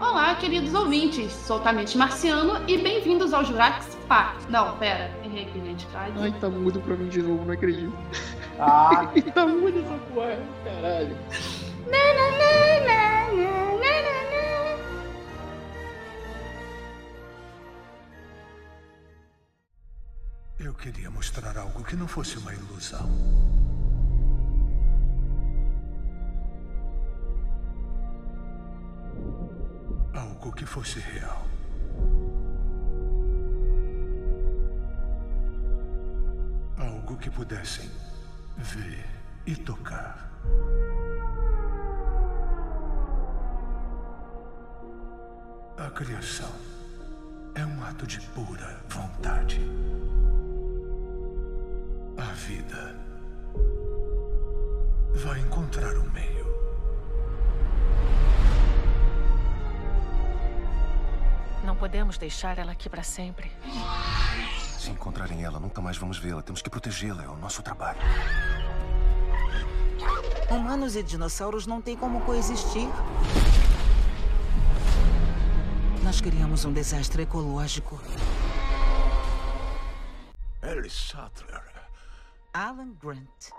Olá, queridos ouvintes, sou Tamite Marciano e bem-vindos ao Jurax Park. Não, pera, errei aqui, gente. Ai, Ai, tá mudo pra mim de novo, não acredito. Ah, tá mudo essa porra, caralho. Eu queria mostrar algo que não fosse uma ilusão. Que fosse real. Algo que pudessem ver e tocar. A criação é um ato de pura vontade. A vida vai encontrar o meio. Podemos deixar ela aqui para sempre. Se encontrarem ela, nunca mais vamos vê-la. Temos que protegê-la. É o nosso trabalho. Humanos e dinossauros não têm como coexistir. Nós criamos um desastre ecológico. Alice Sattler. Alan Grant.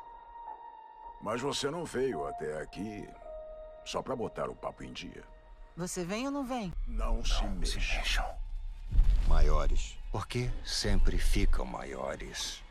Mas você não veio até aqui só pra botar o papo em dia. Você vem ou não vem? Não, se Se mexa. mexam. Maiores. Porque sempre ficam maiores.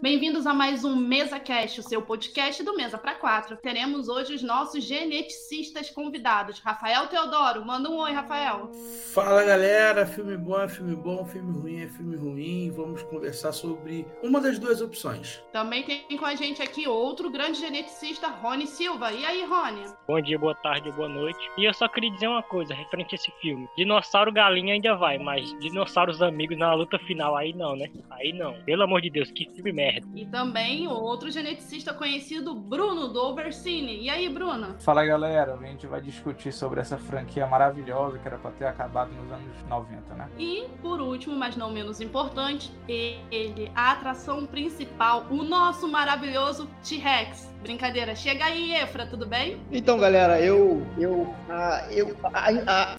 Bem-vindos a mais um Mesa Cast, o seu podcast do Mesa para Quatro. Teremos hoje os nossos geneticistas convidados. Rafael Teodoro, manda um oi, Rafael. fala galera, filme bom é filme bom, filme ruim é filme ruim. Vamos conversar sobre uma das duas opções. Também tem com a gente aqui outro grande geneticista, Rony Silva. E aí, Rony? Bom dia, boa tarde, boa noite. E eu só queria dizer uma coisa referente a esse filme. Dinossauro galinha ainda vai, mas dinossauros amigos na luta final aí não, né? Aí não. Pelo amor de Deus, que filme merda. E também outro geneticista conhecido, Bruno, do Overcine. E aí, Bruno? Fala galera, a gente vai discutir sobre essa franquia maravilhosa que era pra ter acabado nos anos 90, né? E, por último, mas não menos importante, ele, a atração principal, o nosso maravilhoso T-Rex. Brincadeira, chega aí, Efra, tudo bem? Então galera, eu. Eu. ah, eu. ah, ah,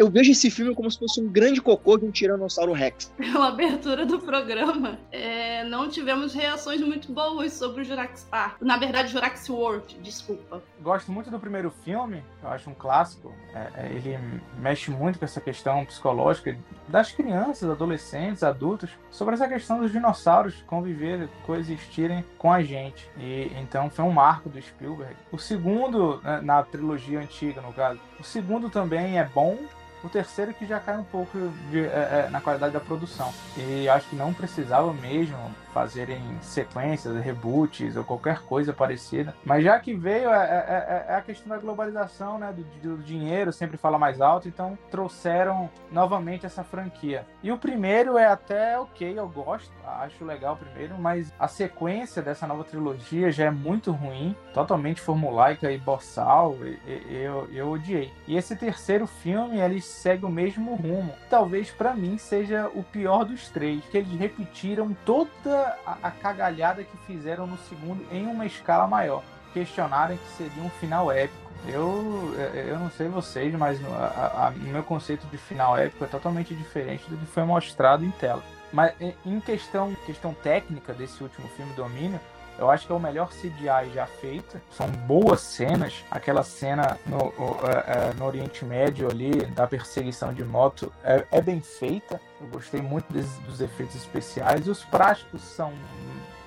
eu vejo esse filme como se fosse um grande cocô de um Tiranossauro Rex. Pela abertura do programa, é, não tivemos reações muito boas sobre o Jurax Park. Na verdade, Jurax World, desculpa. Gosto muito do primeiro filme, eu acho um clássico. É, é, ele mexe muito com essa questão psicológica das crianças, adolescentes, adultos, sobre essa questão dos dinossauros conviver, coexistirem com a gente. E então foi um marco do Spielberg. O segundo, né, na trilogia antiga, no caso, o segundo também é bom. O terceiro que já cai um pouco de- é, é, na qualidade da produção. E acho que não precisava mesmo fazerem sequências, reboots ou qualquer coisa parecida. Mas já que veio, é, é- é- é a questão da globalização, né? Do, do dinheiro sempre fala mais alto, então trouxeram novamente essa franquia. E o primeiro é até ok, eu gosto, acho legal o primeiro, mas a sequência dessa nova trilogia já é muito ruim, totalmente formulaica e boçal, e- eu, eu odiei. E esse terceiro filme, ele segue o mesmo rumo. Talvez pra mim seja o pior dos três, que eles repetiram toda a, cagalhada que fizeram no segundo em uma escala maior. Questionaram que seria um final épico. Eu, eu não sei vocês, mas o meu conceito de final épico é totalmente diferente do que foi mostrado em tela. Mas em- em questão, questão técnica desse último filme, Domínio, eu acho que é o melhor CGI já feito. São boas cenas. Aquela cena no, é, é, no Oriente Médio ali, da perseguição de moto, é, é bem feita. Eu gostei muito desses- dos efeitos especiais. Os práticos são,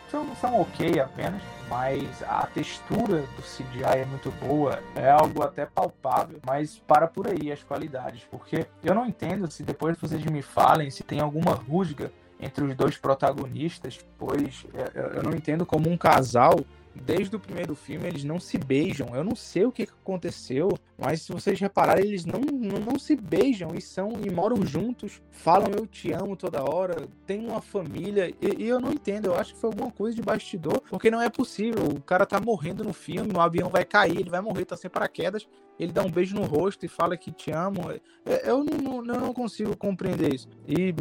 são, são ok apenas, mas a textura do CGI é muito boa. É algo até palpável, mas para por aí as qualidades. Porque eu não entendo se depois vocês me falem se tem alguma rusga entre os dois protagonistas, pois é, eu eu não entendo como um casal, desde o primeiro filme, eles não se beijam. Eu não sei o que aconteceu. Mas se vocês repararem, eles não, não, não, se beijam e são e moram juntos, falam eu te amo toda hora, tem uma família. E, e, eu não entendo, eu acho que foi alguma coisa de bastidor, porque não é possível. O cara tá morrendo no filme, o avião vai cair, ele vai morrer, tá sem paraquedas, ele dá um beijo no rosto e fala que te amo. É, eu não, não, consigo compreender isso. E,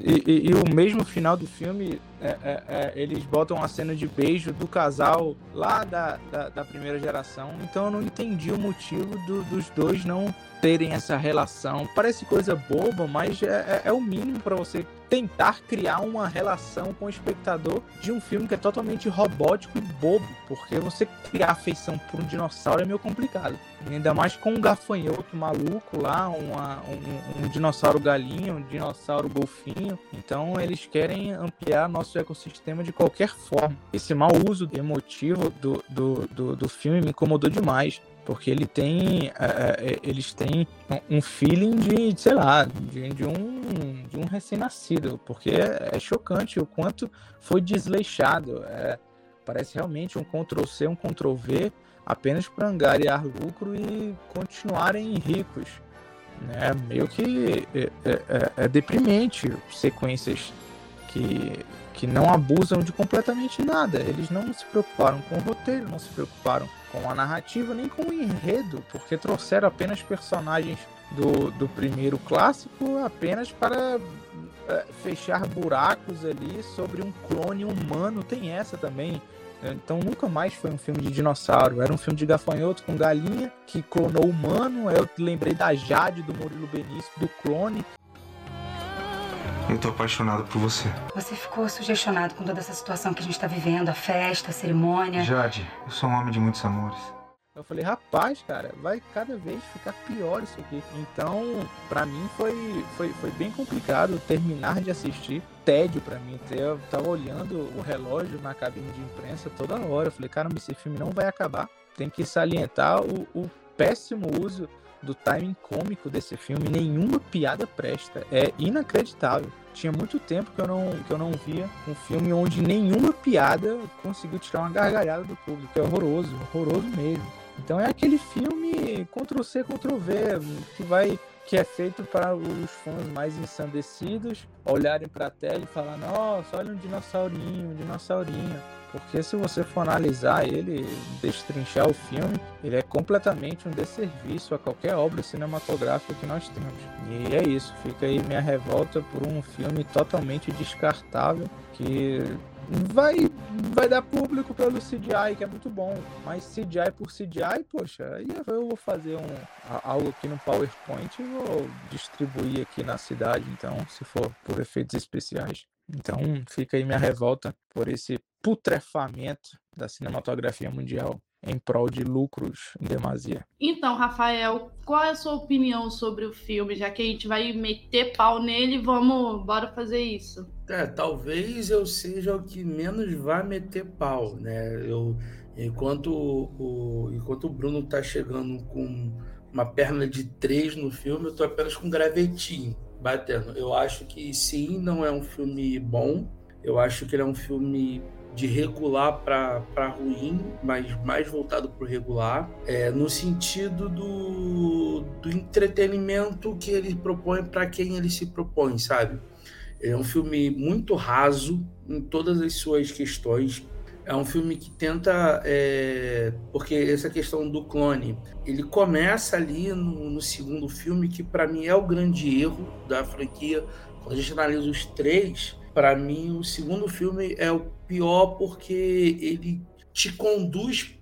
e, e, o mesmo final do filme, é, é, é, eles botam a cena de beijo do casal lá da, da, da primeira geração. Então eu não entendi o motivo do, dos dois não terem essa relação. Parece coisa boba, mas é, é, é o mínimo para você tentar criar uma relação com o espectador de um filme que é totalmente robótico e bobo, porque você criar afeição por um dinossauro é meio complicado. ainda mais com um gafanhoto maluco lá, uma, um, um, dinossauro galinha, um dinossauro golfinho. Então eles querem ampliar nosso ecossistema de qualquer forma. Esse mau uso emotivo do, do, do, do filme me incomodou demais porque ele tem é, é, eles têm um feeling de, sei lá, de, de um, de um recém-nascido, porque é, é, chocante o quanto foi desleixado. É, parece realmente um Ctrl-C, um Ctrl-V, apenas para angariar lucro e continuarem ricos. Né? Meio que é, é, é deprimente sequências que, que não abusam de completamente nada. Eles não se preocuparam com o roteiro, não se preocuparam com a narrativa nem com o enredo, porque trouxeram apenas personagens do, do primeiro clássico apenas para é, fechar buracos ali sobre um clone humano. Tem essa também. Então nunca mais foi um filme de dinossauro. Era um filme de gafanhoto com galinha que clonou humano. Eu lembrei da Jade do Murilo Benício, do clone. Eu tô apaixonado por você. Você ficou sugestionado com toda essa situação que a gente tá vivendo, a festa, a cerimônia. Jade, eu sou um homem de muitos amores. Eu falei, rapaz, cara, vai cada vez ficar pior isso aqui. Então, para mim foi, foi, foi bem complicado terminar de assistir. Tédio para mim. Eu tava olhando o relógio na cabine de imprensa toda hora. Eu falei, caramba, esse filme não vai acabar. Tem que salientar o, o péssimo uso do timing cômico desse filme. Nenhuma piada presta. É inacreditável. Tinha muito tempo que eu não, que eu não via um filme onde nenhuma piada conseguiu tirar uma gargalhada do público. É horroroso, horroroso mesmo. Então é aquele filme Ctrl C, Ctrl V, que vai que é feito para os fãs mais ensandecidos olharem para a tela e falar: "Nossa, olha um dinossaurinho, um dinossaurinho". Porque se você for analisar ele, destrinchar o filme, ele é completamente um desserviço a qualquer obra cinematográfica que nós temos. E é isso, fica aí minha revolta por um filme totalmente descartável que vai vai dar público pelo CGI, que é muito bom. Mas CGI por CGI, poxa, aí eu vou fazer um, algo aqui no PowerPoint e vou distribuir aqui na cidade, então, se for por efeitos especiais. Então fica aí minha revolta por esse putrefamento da cinematografia mundial em prol de lucros em demasia. Então, Rafael, qual é a sua opinião sobre o filme? Já que a gente vai meter pau nele, vamos, bora fazer isso. É, talvez eu seja o que menos vai meter pau, né? Eu, enquanto o, enquanto o Bruno tá chegando com uma perna de três no filme, eu tô apenas com gravetinho batendo. Eu acho que sim, não é um filme bom. Eu acho que ele é um filme de regular para ruim, mas mais voltado para o regular, é, no sentido do, do entretenimento que ele propõe para quem ele se propõe, sabe? É um filme muito raso em todas as suas questões. É um filme que tenta. É, porque essa questão do clone, ele começa ali no, no segundo filme, que para mim é o grande erro da franquia. Quando a gente analisa os três, para mim o segundo filme é o pior porque ele te conduz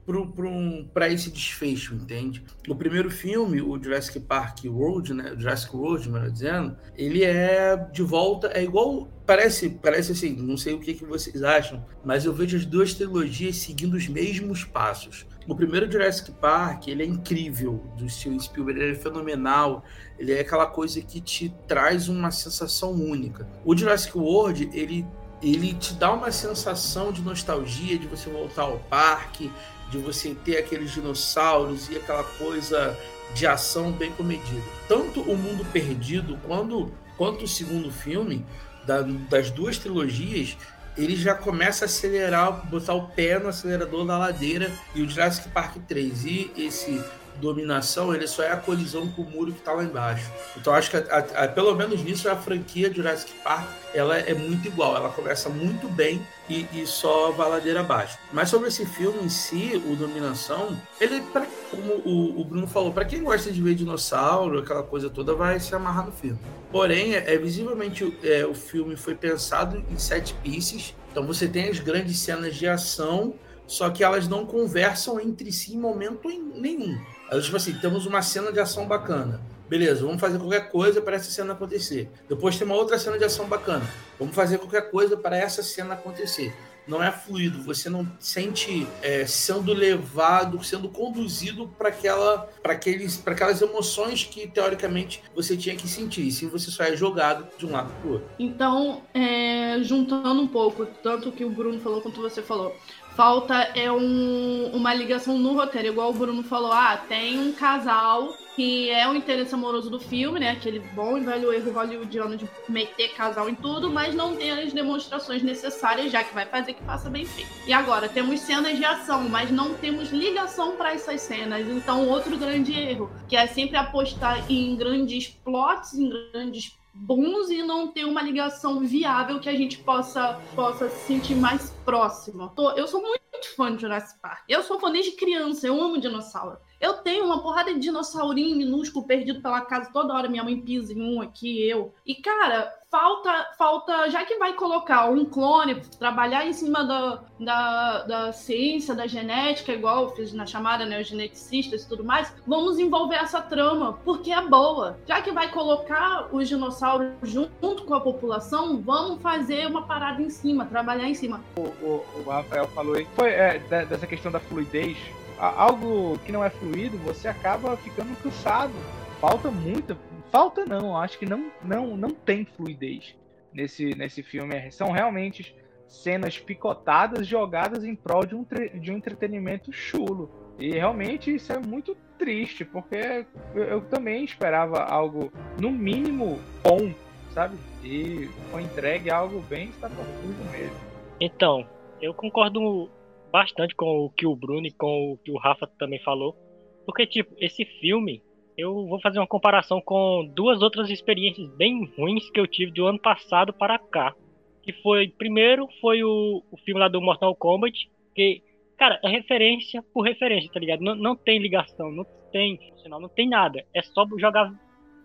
para esse desfecho, entende? O primeiro filme, o Jurassic Park World, né, Jurassic World, melhor dizendo, ele é de volta, é igual, parece, parece assim, não sei o que, que vocês acham, mas eu vejo as duas trilogias seguindo os mesmos passos. O primeiro Jurassic Park, ele é incrível, do Steven Spielberg, ele é fenomenal, ele é aquela coisa que te traz uma sensação única. O Jurassic World, ele ele te dá uma sensação de nostalgia, de você voltar ao parque, de você ter aqueles dinossauros e aquela coisa de ação bem comedida. Tanto o Mundo Perdido quanto, quanto o segundo filme, da, das duas trilogias, ele já começa a acelerar, botar o pé no acelerador da ladeira e o Jurassic Park 3 e esse dominação, ele só é a colisão com o muro que está lá embaixo. Então acho que a, a, a, pelo menos nisso a franquia Jurassic Park ela é muito igual. Ela começa muito bem e, e só vai ladeira abaixo. Mas sobre esse filme em si, o Dominação, ele, pra, como o, o Bruno falou, para quem gosta de ver dinossauro, aquela coisa toda, vai se amarrar no filme. Porém, é, é visivelmente é, o filme foi pensado em sete pieces. Então você tem as grandes cenas de ação, só que elas não conversam entre si em momento nenhum. Elas, tipo assim, temos uma cena de ação bacana. Beleza, vamos fazer qualquer coisa para essa cena acontecer. Depois tem uma outra cena de ação bacana. Vamos fazer qualquer coisa para essa cena acontecer. Não é fluido, você não sente é, sendo levado, sendo conduzido para aquela, para aqueles, para aquelas emoções que teoricamente você tinha que sentir. E sim, você só é jogado de um lado para o outro. Então, é, juntando um pouco, tanto o que o Bruno falou quanto você falou, falta é um, uma ligação no roteiro, igual o Bruno falou, ah, tem um casal que é o interesse amoroso do filme, né? Aquele bom e velho erro hollywoodiano de meter casal em tudo, mas não tem as demonstrações necessárias, já que vai fazer que faça bem feito. E agora, temos cenas de ação, mas não temos ligação para essas cenas. Então, outro grande erro, que é sempre apostar em grandes plots, em grandes bons e não ter uma ligação viável que a gente possa, possa se sentir mais próximo. Eu sou muito fã de Jurassic Park. Eu sou fã desde criança, eu amo dinossauro. Eu tenho uma porrada de dinossaurinho minúsculo perdido pela casa toda hora. Minha mãe pisa em um aqui, eu. E, cara, falta, falta, já que vai colocar um clone, trabalhar em cima da, da, da ciência, da genética, igual eu fiz na chamada, né, os geneticistas e tudo mais, vamos envolver essa trama, porque é boa. Já que vai colocar os dinossauros junto com a população, vamos fazer uma parada em cima, trabalhar em cima. O, o, o Rafael falou aí, foi é, dessa questão da fluidez, algo que não é fluido, você acaba ficando cansado. Falta muita. Falta não, acho que não, não, não tem fluidez nesse, nesse filme. São realmente cenas picotadas jogadas em prol de um, de um entretenimento chulo. E realmente isso é muito triste, porque eu, eu também esperava algo, no mínimo, bom, sabe? E foi entregue algo bem estapafúrdio mesmo. Então, eu concordo bastante com o que o Bruno e com o que o Rafa também falou. Porque, tipo, esse filme, eu vou fazer uma comparação com duas outras experiências bem ruins que eu tive do ano passado para cá. Que foi, primeiro, foi o, o filme lá do Mortal Kombat, que, cara, é referência por referência, tá ligado? Não, não tem ligação, não tem, não tem nada. É só jogar,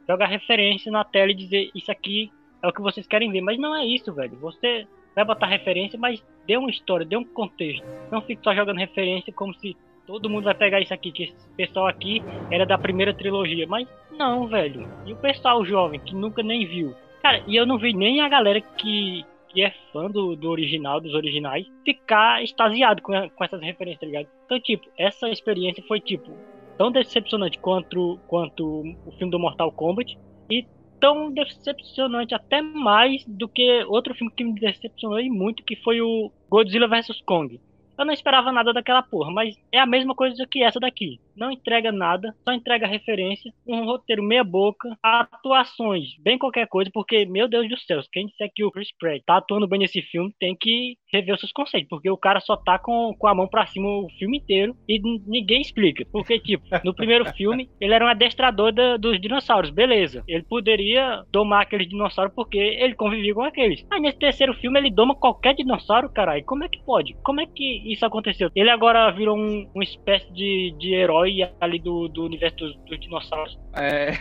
jogar referência na tela e dizer isso aqui é o que vocês querem ver. Mas não é isso, velho. Você vai botar referência, mas dê uma história, dê um contexto. Não fique só jogando referência como se todo mundo vai pegar isso aqui, que esse pessoal aqui era da primeira trilogia. Mas não, velho. E o pessoal jovem que nunca nem viu. Cara, e eu não vi nem a galera que, que é fã do, do original, dos originais, ficar extasiado com, com essas referências, tá ligado? Então, tipo, essa experiência foi, tipo, tão decepcionante quanto, quanto o filme do Mortal Kombat. E tão decepcionante até mais do que outro filme que me decepcionou muito, que foi o Godzilla vs Kong. Eu não esperava nada daquela porra, mas é a mesma coisa que essa daqui. Não entrega nada, só entrega referência, um roteiro meia boca, atuações, bem qualquer coisa, porque, meu Deus do céu, quem disser que o Chris Pratt tá atuando bem nesse filme tem que rever os seus conceitos, porque o cara só tá com, com a mão pra cima o filme inteiro e ninguém explica. Porque, tipo, no primeiro filme, ele era um adestrador da, dos dinossauros, beleza. Ele poderia domar aqueles dinossauros porque ele convivia com aqueles. Aí nesse terceiro filme ele doma qualquer dinossauro, caralho. Como é que pode? Como é que isso aconteceu. Ele agora virou um, uma espécie de, de herói ali do, do universo dos, dos dinossauros. É.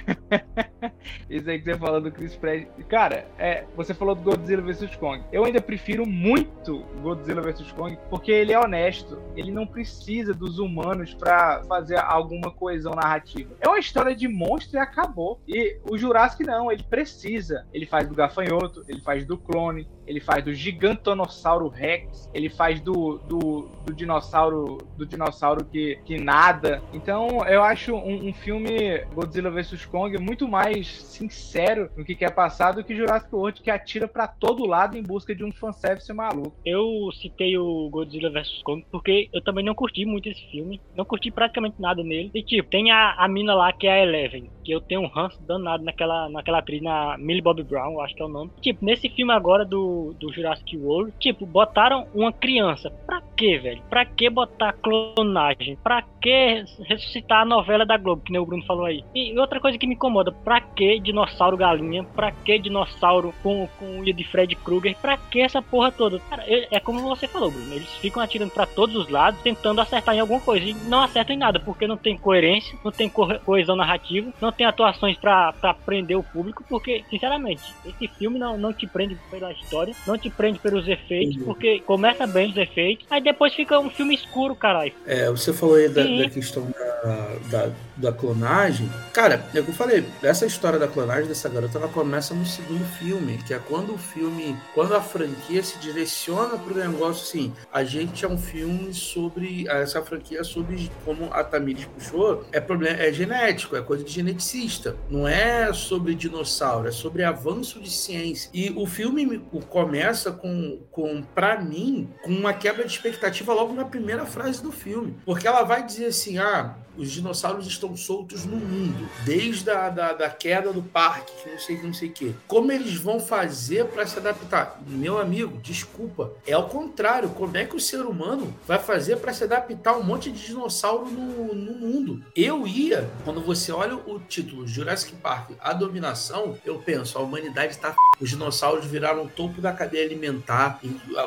isso aí que você falou do Chris Pratt. Cara, é, você falou do Godzilla vs Kong. Eu ainda prefiro muito Godzilla vs Kong porque ele é honesto. Ele não precisa dos humanos para fazer alguma coesão narrativa. É uma história de monstro e acabou. E o Jurassic não, ele precisa. Ele faz do gafanhoto, ele faz do clone, ele faz do gigantonossauro Rex, ele faz do, do, do dinossauro do dinossauro que, que nada. Então eu acho um, um, filme Godzilla vs Kong muito mais sincero no que quer passar do que Jurassic World que atira para todo lado em busca de um fanservice maluco. Eu citei o Godzilla vs Kong porque eu também não curti muito esse filme, não curti praticamente nada nele. E tipo, tem a, a mina lá que é a Eleven, que eu tenho um ranço danado naquela, naquela atriz, na Millie Bobby Brown, acho que é o nome. Tipo, nesse filme agora do do, Jurassic World, tipo, botaram uma criança. Pra que, velho? Pra que botar clonagem? Pra que ressuscitar a novela da Globo, que nem o Bruno falou aí? E outra coisa que me incomoda, pra que dinossauro galinha? Pra que dinossauro com, com unha de Fred Krueger? Pra que essa porra toda? Cara, é como você falou, Bruno. Eles ficam atirando para todos os lados, tentando acertar em alguma coisa. E não acertam em nada, porque não tem coerência, não tem co coesão narrativa, não tem atuações para prender o público, porque, sinceramente, esse filme não, não te prende pela história, não te prende pelos efeitos, uhum. porque começa bem os efeitos, aí depois fica um filme escuro, caralho. É, você falou aí da, da questão da, da, da, clonagem. Cara, é o que eu falei, essa história da clonagem dessa garota, ela começa no segundo filme, que é quando o filme, quando a franquia se direciona pro negócio assim, a gente é um filme sobre essa franquia é sobre como a Tamires puxou, é problema é genético, é coisa de geneticista, não é sobre dinossauro, é sobre avanço de ciência. E o filme começa com com para mim com uma quebra de expectativa logo na primeira frase do filme, porque ela vai dizer assim: "Ah, os dinossauros estão soltos no mundo, desde a da, da queda do parque, que não sei não sei o quê. Como eles vão fazer para se adaptar? Meu amigo, desculpa, é ao contrário. Como é que o ser humano vai fazer para se adaptar a um monte de dinossauro no, no mundo? Eu ia, quando você olha o título Jurassic Park, a dominação, eu penso, a humanidade está os dinossauros viraram o topo da cadeia alimentar.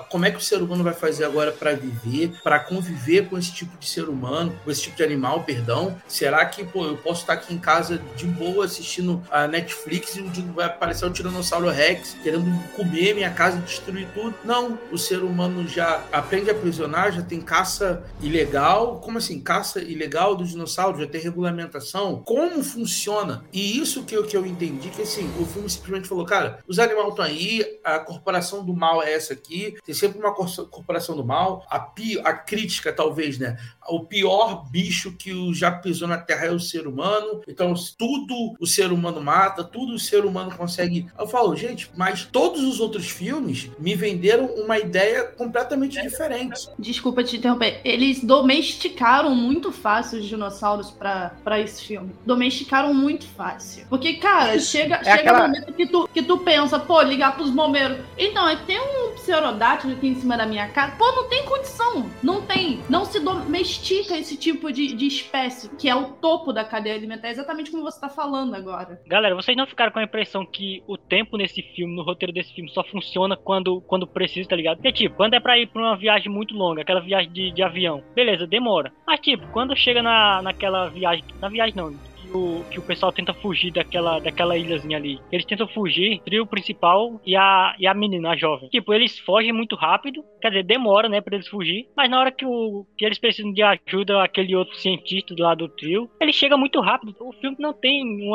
Como é que o ser humano vai fazer agora para viver, para conviver com esse tipo de ser humano, com esse tipo de animal? perdão. Será que pô, eu posso estar aqui em casa de boa assistindo a Netflix e vai aparecer o Tiranossauro Rex querendo comer minha casa e destruir tudo? Não, o ser humano já aprende a aprisionar, já tem caça ilegal. Como assim? Caça ilegal dos dinossauros? Já tem regulamentação? Como funciona? E isso que eu, que eu entendi, que assim, o filme simplesmente falou, cara, os animais estão aí, a corporação do mal é essa aqui, tem sempre uma corporação do mal, a, a crítica, talvez, né? O pior bicho que o já pisou na Terra é o ser humano. Então, tudo o ser humano mata, tudo o ser humano consegue. Eu falo, gente, mas todos os outros filmes me venderam uma ideia completamente diferente. Desculpa te interromper. Eles domesticaram muito fácil os dinossauros para esse filme. Domesticaram muito fácil. Porque, cara, Isso. chega, é chega aquela... um momento que tu, que tu pensa, pô, ligar pros bombeiros. Então, tem um pterodátilo aqui em cima da minha cara. Pô, não tem condição. Não tem. Não se domestica esse tipo de, de espécie que é o topo da cadeia alimentar, exatamente como você tá falando agora. Galera, vocês não ficaram com a impressão que o tempo nesse filme, no roteiro desse filme, só funciona quando, quando precisa, tá ligado? Porque, tipo, quando é pra ir pra uma viagem muito longa, aquela viagem de, de avião, beleza, demora. Mas, tipo, quando chega na, naquela viagem, na viagem não, o, que o pessoal tenta fugir daquela, daquela ilhazinha ali. Eles tentam fugir, o trio principal e a, e a menina, a jovem. Tipo, eles fogem muito rápido, quer dizer, demora, né, pra eles fugir, mas na hora que, o, que eles precisam de ajuda, aquele outro cientista lado do trio, ele chega muito rápido. O filme não tem um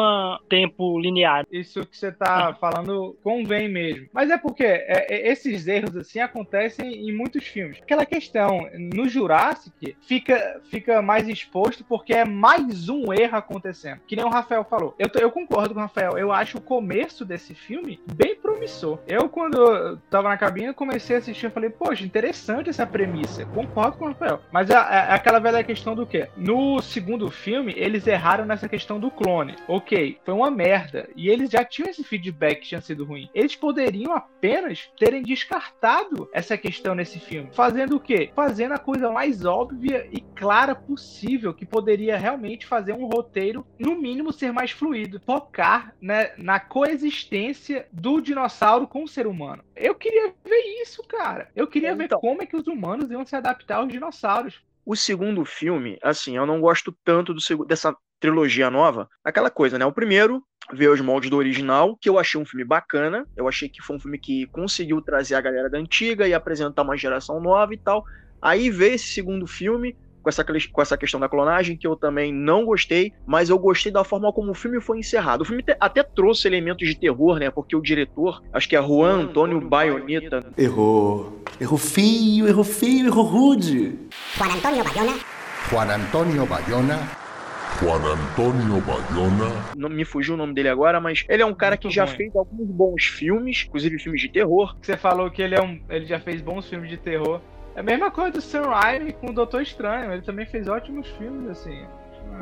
tempo linear. Isso que você tá falando convém mesmo. Mas é porque é, é, esses erros, assim, acontecem em muitos filmes. Aquela questão, no Jurassic, fica, fica mais exposto porque é mais um erro acontecendo acontecendo. Que nem o Rafael falou. Eu, eu concordo com o Rafael. Eu acho o começo desse filme bem promissor. Eu, quando eu tava na cabine, comecei a assistir e falei, poxa, interessante essa premissa. Concordo com o Rafael. Mas é, é aquela velha questão do quê? No segundo filme, eles erraram nessa questão do clone. Ok, foi uma merda. E eles já tinham esse feedback que tinha sido ruim. Eles poderiam apenas terem descartado essa questão nesse filme. Fazendo o quê? Fazendo a coisa mais óbvia e clara possível, que poderia realmente fazer um roteiro no mínimo, ser mais fluido. Focar né, na coexistência do dinossauro com o ser humano. Eu queria ver isso, cara. Eu queria então, ver como é que os humanos iam se adaptar aos dinossauros. O segundo filme, assim, eu não gosto tanto do, dessa trilogia nova. Aquela coisa, né? O primeiro veio os moldes do original, que eu achei um filme bacana. Eu achei que foi um filme que conseguiu trazer a galera da antiga e apresentar uma geração nova e tal. Aí veio esse segundo filme, com essa, com essa questão da clonagem, que eu também não gostei, mas eu gostei da forma como o filme foi encerrado. O filme até trouxe elementos de terror, né? Porque o diretor, acho que é Juan Antônio Baioneta. Errou. Errou feio, errou feio, errou rude. Juan Antônio Bayona. Juan Antônio Bayona. Juan Antônio Bayona. Não me fugiu o nome dele agora, mas ele é um cara Muito que já fez alguns bons filmes, inclusive filmes de terror. Você falou que ele, é um, ele já fez bons filmes de terror. É a mesma coisa do Sam Raimi com o Doutor Estranho. Ele também fez ótimos filmes, assim.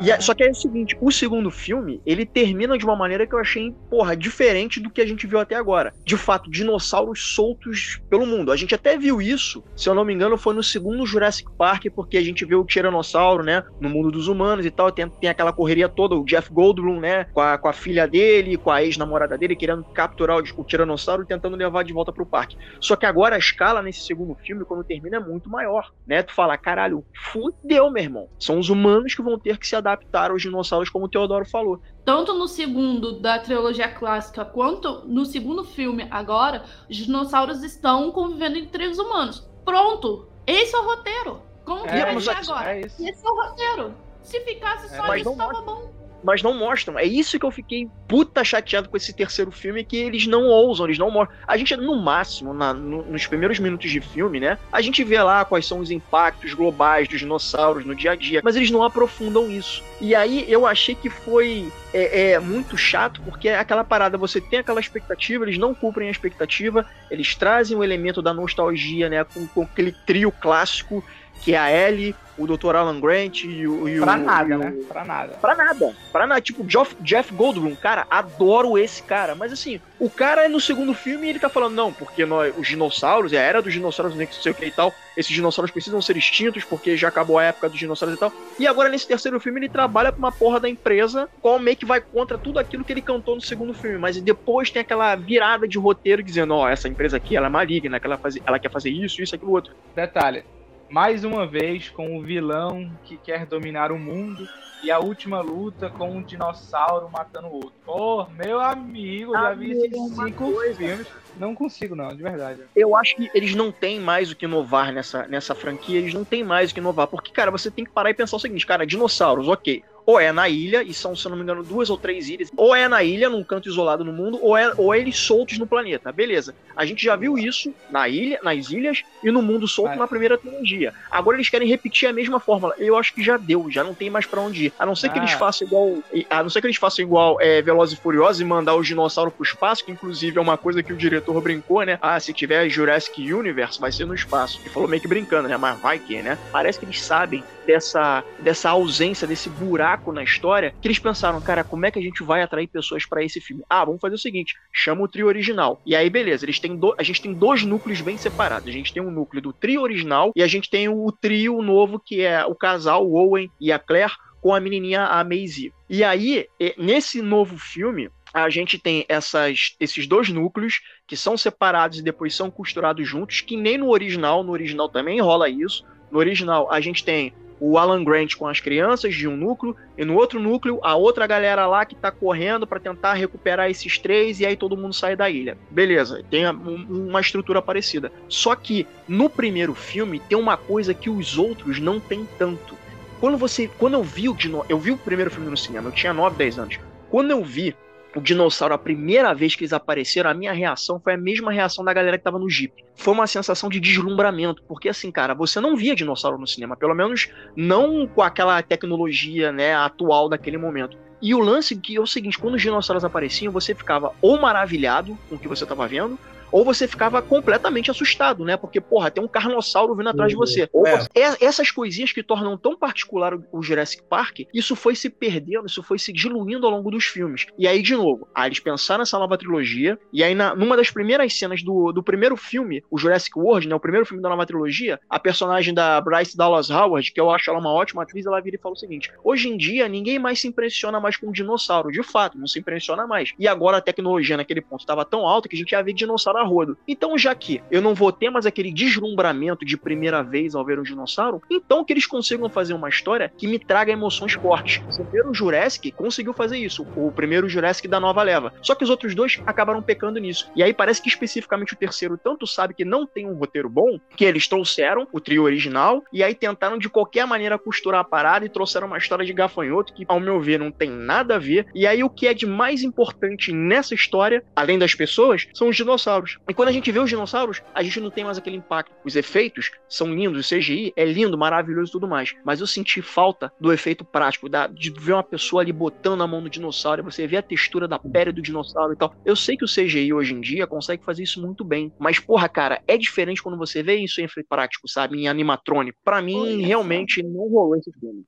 E é, só que é o seguinte, o segundo filme, ele termina de uma maneira que eu achei, porra, diferente do que a gente viu até agora. De fato, dinossauros soltos pelo mundo. A gente até viu isso, se eu não me engano, foi no segundo Jurassic Park, porque a gente viu o Tiranossauro, né, no mundo dos humanos e tal, tem, tem aquela correria toda, o Jeff Goldblum, né, com a, com a filha dele, com a ex-namorada dele, querendo capturar o, o Tiranossauro e tentando levar de volta pro parque. Só que agora a escala nesse segundo filme, quando termina, é muito maior, né? Tu fala, caralho, fudeu, meu irmão. São os humanos que vão ter que se adaptar aos dinossauros, como o Teodoro falou. Tanto no segundo da trilogia clássica quanto no segundo filme agora, os dinossauros estão convivendo entre os humanos. Pronto! Esse é o roteiro. Como que É, vai ser agora? é. Esse é o roteiro. Se ficasse só mas isso, tava bom. Mas não mostram. É isso que eu fiquei puta chateado com esse terceiro filme, que eles não ousam, eles não mostram. A gente, no máximo, na- no- nos primeiros minutos de filme, né? A gente vê lá quais são os impactos globais dos dinossauros no dia a dia, mas eles não aprofundam isso. E aí eu achei que foi é, é, muito chato, porque é aquela parada, você tem aquela expectativa, eles não cumprem a expectativa, eles trazem o elemento da nostalgia, né? Com, com aquele trio clássico que é a Ellie, o Dr. Alan Grant e o. E Pra o- nada, e o- né? Pra nada. Pra nada. Pra nada. Tipo, Jeff, Jeff Goldblum, cara, adoro esse cara. Mas assim, o cara é no segundo filme ele tá falando, não, porque nós, os dinossauros, é a era dos dinossauros, não sei o que e tal, esses dinossauros precisam ser extintos porque já acabou a época dos dinossauros e tal. E agora nesse terceiro filme ele trabalha pra uma porra da empresa, qual meio que vai contra tudo aquilo que ele cantou no segundo filme. Mas depois tem aquela virada de roteiro dizendo, ó, essa empresa aqui, ela é maligna, que ela, faz, ela quer fazer isso, isso, aquilo, outro. Detalhe, mais uma vez com o vilão que quer dominar o mundo e a última luta com um dinossauro matando o outro. Pô, meu amigo, já vi esses cinco filmes. Não consigo não, de verdade. Eu acho que eles não têm mais o que inovar nessa, nessa franquia, eles não têm mais o que inovar. Porque, cara, você tem que parar e pensar o seguinte, cara, dinossauros, ok. Ou é na ilha, e são, se eu não me engano, duas ou três ilhas. Ou é na ilha, num canto isolado no mundo, ou é, ou é eles soltos no planeta. Beleza. A gente já viu isso na ilha, nas ilhas e no mundo solto na primeira trilogia. Agora eles querem repetir a mesma fórmula. Eu acho que já deu, já não tem mais pra onde ir. A não ser que Ah. eles façam igual. A não ser que eles façam igual é, Velozes e Furiosos e mandar os dinossauros pro espaço, que inclusive é uma coisa que o diretor brincou, né? Ah, se tiver Jurassic Universe, vai ser no espaço. Ele falou meio que brincando, né? Mas vai que, né? Parece que eles sabem dessa, dessa ausência, desse buraco na história, que eles pensaram, cara, como é que a gente vai atrair pessoas pra esse filme? Ah, vamos fazer o seguinte, chama o trio original. E aí, beleza, eles têm do- a gente tem dois núcleos bem separados. A gente tem um núcleo do trio original e a gente tem o trio novo, que é o casal, o Owen e a Claire, com a menininha, a Maisie. E aí, nesse novo filme, a gente tem essas, esses dois núcleos que são separados e depois são costurados juntos, que nem no original, no original também rola isso. No original, a gente tem o Alan Grant com as crianças de um núcleo, e no outro núcleo, a outra galera lá que tá correndo pra tentar recuperar esses três, e aí todo mundo sai da ilha. Beleza, tem um- uma estrutura parecida. Só que no primeiro filme tem uma coisa que os outros não têm tanto. Quando você. Quando eu vi o Eu vi o primeiro filme no cinema, eu tinha 9, 10 anos. Quando eu vi o dinossauro a primeira vez que eles apareceram, a minha reação foi a mesma reação da galera que tava no Jeep. Foi uma sensação de deslumbramento, porque assim, cara, você não via dinossauro no cinema, pelo menos não com aquela tecnologia, né, atual daquele momento. E o lance que é o seguinte, quando os dinossauros apareciam, você ficava ou maravilhado com o que você tava vendo, ou você ficava completamente assustado, né? Porque, porra, tem um carnossauro vindo atrás de você. Ou É. você- é- essas coisinhas que tornam tão particular o, o Jurassic Park, isso foi se perdendo, isso foi se diluindo ao longo dos filmes. E aí, de novo, aí eles pensaram nessa nova trilogia, e aí, na- numa das primeiras cenas do, do primeiro filme, o Jurassic World, né? O primeiro filme da nova trilogia, a personagem da Bryce Dallas Howard, que eu acho ela uma ótima atriz, ela vira e fala o seguinte: hoje em dia, ninguém mais se impressiona mais com um dinossauro. De fato, não se impressiona mais. E agora a tecnologia naquele ponto estava tão alta que a gente ia ver dinossauro a rodo. Então, já que eu não vou ter mais aquele deslumbramento de primeira vez ao ver um dinossauro, então que eles consigam fazer uma história que me traga emoções fortes. O primeiro Jurassic conseguiu fazer isso, o primeiro Jurassic da nova leva. Só que os outros dois acabaram pecando nisso. E aí parece que especificamente o terceiro tanto sabe que não tem um roteiro bom, que eles trouxeram o trio original e aí tentaram de qualquer maneira costurar a parada e trouxeram uma história de gafanhoto que, ao meu ver, não tem nada a ver. E aí o que é de mais importante nessa história, além das pessoas, são os dinossauros. E quando a gente vê os dinossauros, a gente não tem mais aquele impacto. Os efeitos são lindos, o CGI é lindo, maravilhoso e tudo mais. Mas eu senti falta do efeito prático, da- de ver uma pessoa ali botando a mão no dinossauro, você vê a textura da pele do dinossauro e tal. Eu sei que o CGI hoje em dia consegue fazer isso muito bem. Mas, porra, cara, é diferente quando você vê isso em efeito prático, sabe? Em animatrônico. Pra mim, realmente, não rolou esse filme.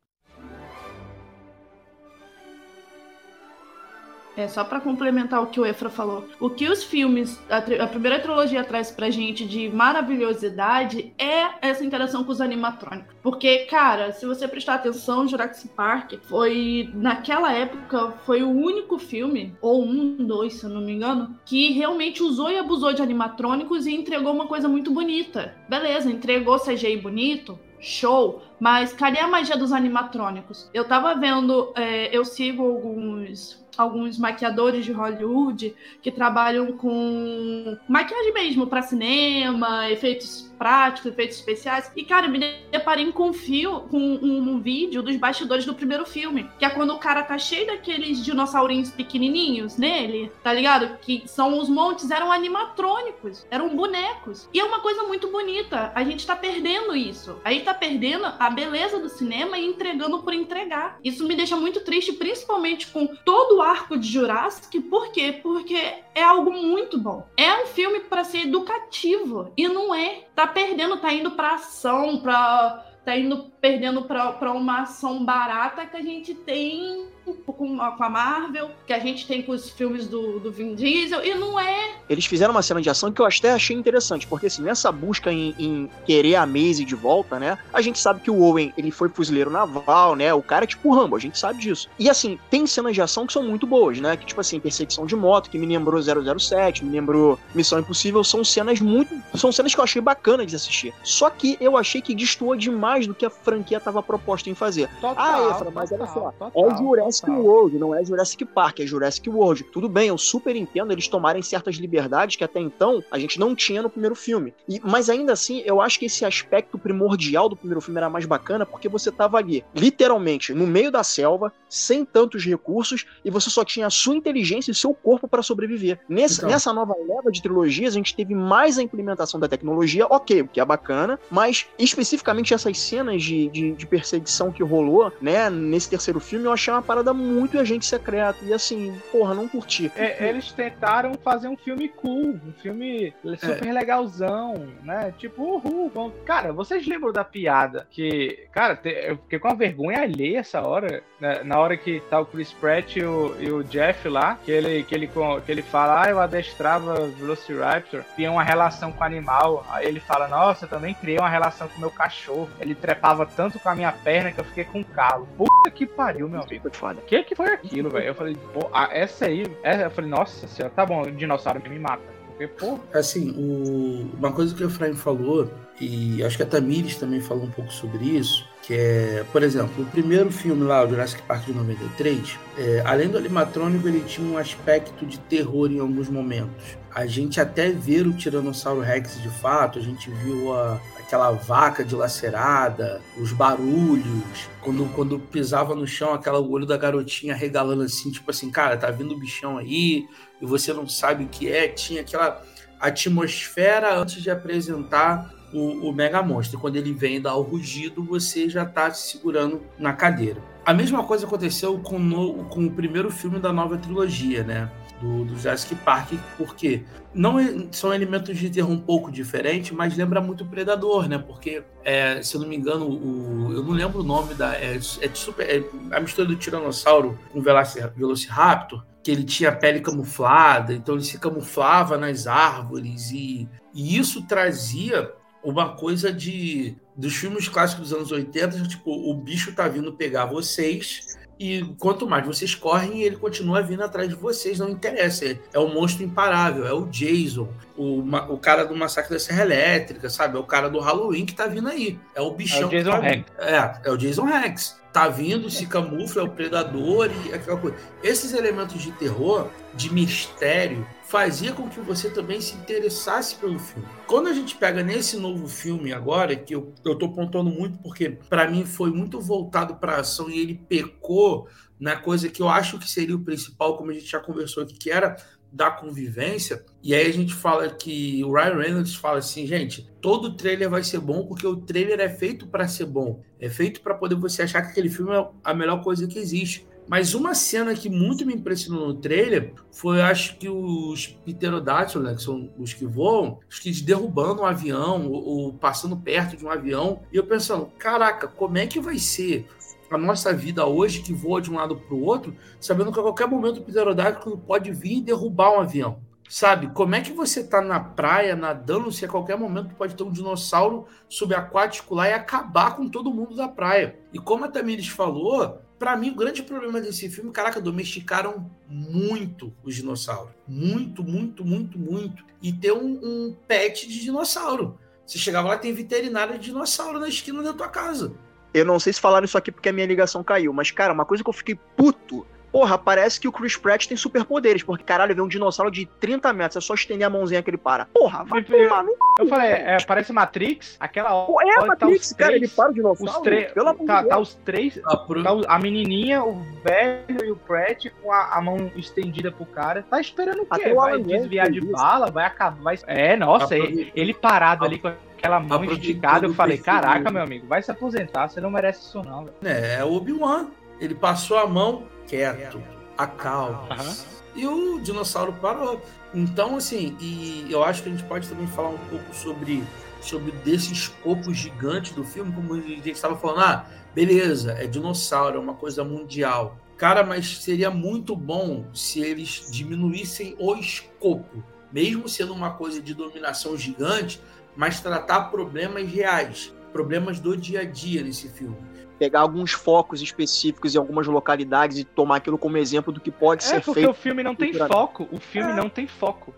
É, só para complementar o que o Efra falou. O que os filmes, a, a, primeira trilogia traz pra gente de maravilhosidade é essa interação com os animatrônicos. Porque, cara, se você prestar atenção, Jurassic Park foi, naquela época, foi o único filme, ou um, dois, se eu não me engano, que realmente usou e abusou de animatrônicos e entregou uma coisa muito bonita. Beleza, entregou CGI bonito, show, mas cadê a magia dos animatrônicos? Eu tava vendo, é, eu sigo alguns alguns maquiadores de Hollywood que trabalham com maquiagem mesmo para cinema, efeitos práticos, efeitos especiais. E, cara, me deparei com um, fio, com um, um, vídeo dos bastidores do primeiro filme. Que é quando o cara tá cheio daqueles dinossaurinhos pequenininhos nele, tá ligado? Que são os montes, eram animatrônicos, eram bonecos. E é uma coisa muito bonita. A gente tá perdendo isso. Aí tá perdendo a beleza do cinema e entregando por entregar. Isso me deixa muito triste, principalmente com todo o arco de Jurassic. Por quê? Porque é algo muito bom. É um filme para ser educativo e não é. Tá perdendo, tá indo para ação, para tá indo perdendo para uma ação barata que a gente tem com a, Marvel, que a gente tem com os filmes do, do Vin Diesel, e não é. Eles fizeram uma cena de ação que eu até achei interessante, porque assim, nessa busca em, em querer a Maisie de volta, né? A gente sabe que o Owen, ele foi fuzileiro naval, né? O cara é tipo Rambo, a gente sabe disso. E assim, tem cenas de ação que são muito boas, né? Que tipo assim, perseguição de moto, que me lembrou 007, me lembrou Missão Impossível, são cenas muito. São cenas que eu achei bacana de assistir. Só que eu achei que destoa demais do que a franquia estava proposta em fazer. Total, ah, Efra, mas olha só, total, é Jurassic Jurassic World, não é Jurassic Park, é Jurassic World. Tudo bem, eu super entendo eles tomarem certas liberdades que até então a gente não tinha no primeiro filme. E, mas ainda assim, eu acho que esse aspecto primordial do primeiro filme era mais bacana porque você tava ali, literalmente, no meio da selva, sem tantos recursos, e você só tinha a sua inteligência e seu corpo para sobreviver. Nessa, então. nessa nova leva de trilogias, a gente teve mais a implementação da tecnologia, ok, o que é bacana, mas especificamente essas cenas de, de, de perseguição que rolou, né, nesse terceiro filme, eu achei uma parada muito agente secreto. E assim, porra, não curti. É, eles tentaram fazer um filme cool, um filme super é. legalzão, né? Tipo, uhul. Cara, vocês lembram da piada que, cara, eu fiquei com a vergonha alheia essa hora, né? na hora que tá o Chris Pratt e o, e o Jeff lá, que ele, que, ele, que ele fala, ah, eu adestrava Velociraptor, tinha uma relação com o animal. Aí ele fala, nossa, eu também criei uma relação com o meu cachorro. Ele trepava tanto com a minha perna que eu fiquei com calo. Puta que pariu, meu amigo. Foda. Que que foi aquilo, velho? Eu falei, pô, essa aí, essa, eu falei, nossa senhora, tá bom, o dinossauro me mata. Porque, pô. Assim, o... uma coisa que o Efraim falou, e acho que a Tamires também falou um pouco sobre isso, que é, por exemplo, o primeiro filme lá, o Jurassic Park de 93, é, além do animatrônico, ele tinha um aspecto de terror em alguns momentos. A gente até vê o Tiranossauro Rex de fato, a gente viu a, aquela vaca dilacerada, os barulhos, quando, quando pisava no chão, aquela olho da garotinha regalando assim, tipo assim, cara, tá vindo o bichão aí, e você não sabe o que é, tinha aquela atmosfera antes de apresentar o, o Mega Monstro. Quando ele vem dar o rugido, você já tá se segurando na cadeira. A mesma coisa aconteceu com, no, com o primeiro filme da nova trilogia, né? Do, do Jurassic Park, porque não é, são elementos de terror um pouco diferentes, mas lembra muito o Predador, né? Porque, é, se eu não me engano, o, eu não lembro o nome da. É, é, super, é a mistura do Tiranossauro com o Velociraptor, que ele tinha pele camuflada, então ele se camuflava nas árvores, e, e isso trazia uma coisa de dos filmes clássicos dos anos 80, tipo, o bicho tá vindo pegar vocês e quanto mais vocês correm, ele continua vindo atrás de vocês, não interessa. É o monstro imparável, é o Jason, o, o cara do massacre da Serra Elétrica, sabe? É o cara do Halloween que tá vindo aí. É o bichão. É o Jason tá... Rex. É, é o Jason Rex tá vindo, se camufla, é o predador e aquela coisa. Esses elementos de terror, de mistério, fazia com que você também se interessasse pelo filme. Quando a gente pega nesse novo filme agora, que eu, eu tô pontuando muito porque para mim foi muito voltado para ação e ele pecou na coisa que eu acho que seria o principal, como a gente já conversou aqui, que era da convivência. E aí a gente fala que o Ryan Reynolds fala assim, gente, todo trailer vai ser bom porque o trailer é feito para ser bom, é feito para poder você achar que aquele filme é a melhor coisa que existe. Mas uma cena que muito me impressionou no trailer foi, acho que os pterodáctilos, né, que são os que voam, os que derrubando um avião ou, ou passando perto de um avião. E eu pensando, caraca, como é que vai ser a nossa vida hoje, que voa de um lado para o outro, sabendo que a qualquer momento o pterodáctilo pode vir e derrubar um avião. Sabe? Como é que você tá na praia nadando se a qualquer momento pode ter um dinossauro subaquático lá e acabar com todo mundo da praia? E como a Tamires falou, para mim o grande problema desse filme, caraca, domesticaram muito os dinossauros. Muito, muito, muito, muito. E ter um, um pet de dinossauro. Você chegava lá tem veterinário de dinossauro na esquina da tua casa. Eu não sei se falaram isso aqui porque a minha ligação caiu, mas, cara, uma coisa que eu fiquei puto Porra, parece que o Chris Pratt tem superpoderes, porque caralho, vê um dinossauro de 30 metros, é só estender a mãozinha que ele para. Porra, vai tomar no Eu falei, é, parece Matrix, aquela hora. É a Matrix, tá cara, três, ele para o dinossauro. Os três, pelo amor tá, tá os três, ah, pro... tá a menininha, o velho e o Pratt com a, a, mão estendida pro cara. Tá esperando o quê? Até vai desviar de bala, vai acabar, vai... É, nossa, ele, ele, parado ali com aquela mão esticada, eu falei, caraca, meu amigo, vai se aposentar, você não merece isso não. Velho. É, é o Obi-Wan. Ele passou a mão quieto, acalma. Uhum. E o dinossauro parou. Então, assim, e eu acho que a gente pode também falar um pouco sobre, sobre desse escopo gigante do filme, como a gente estava falando, ah, beleza, é dinossauro, é uma coisa mundial. Cara, mas seria muito bom se eles diminuíssem o escopo, mesmo sendo uma coisa de dominação gigante, mas tratar problemas reais, problemas do dia a dia nesse filme pegar alguns focos específicos em algumas localidades e tomar aquilo como exemplo do que pode é, ser porque feito. o filme não tem foco. O filme é. não tem foco.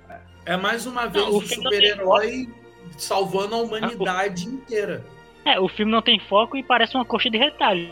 É mais uma vez não, um super-herói salvando a humanidade ah, inteira. É, o filme não tem foco e parece uma coxa de retalho.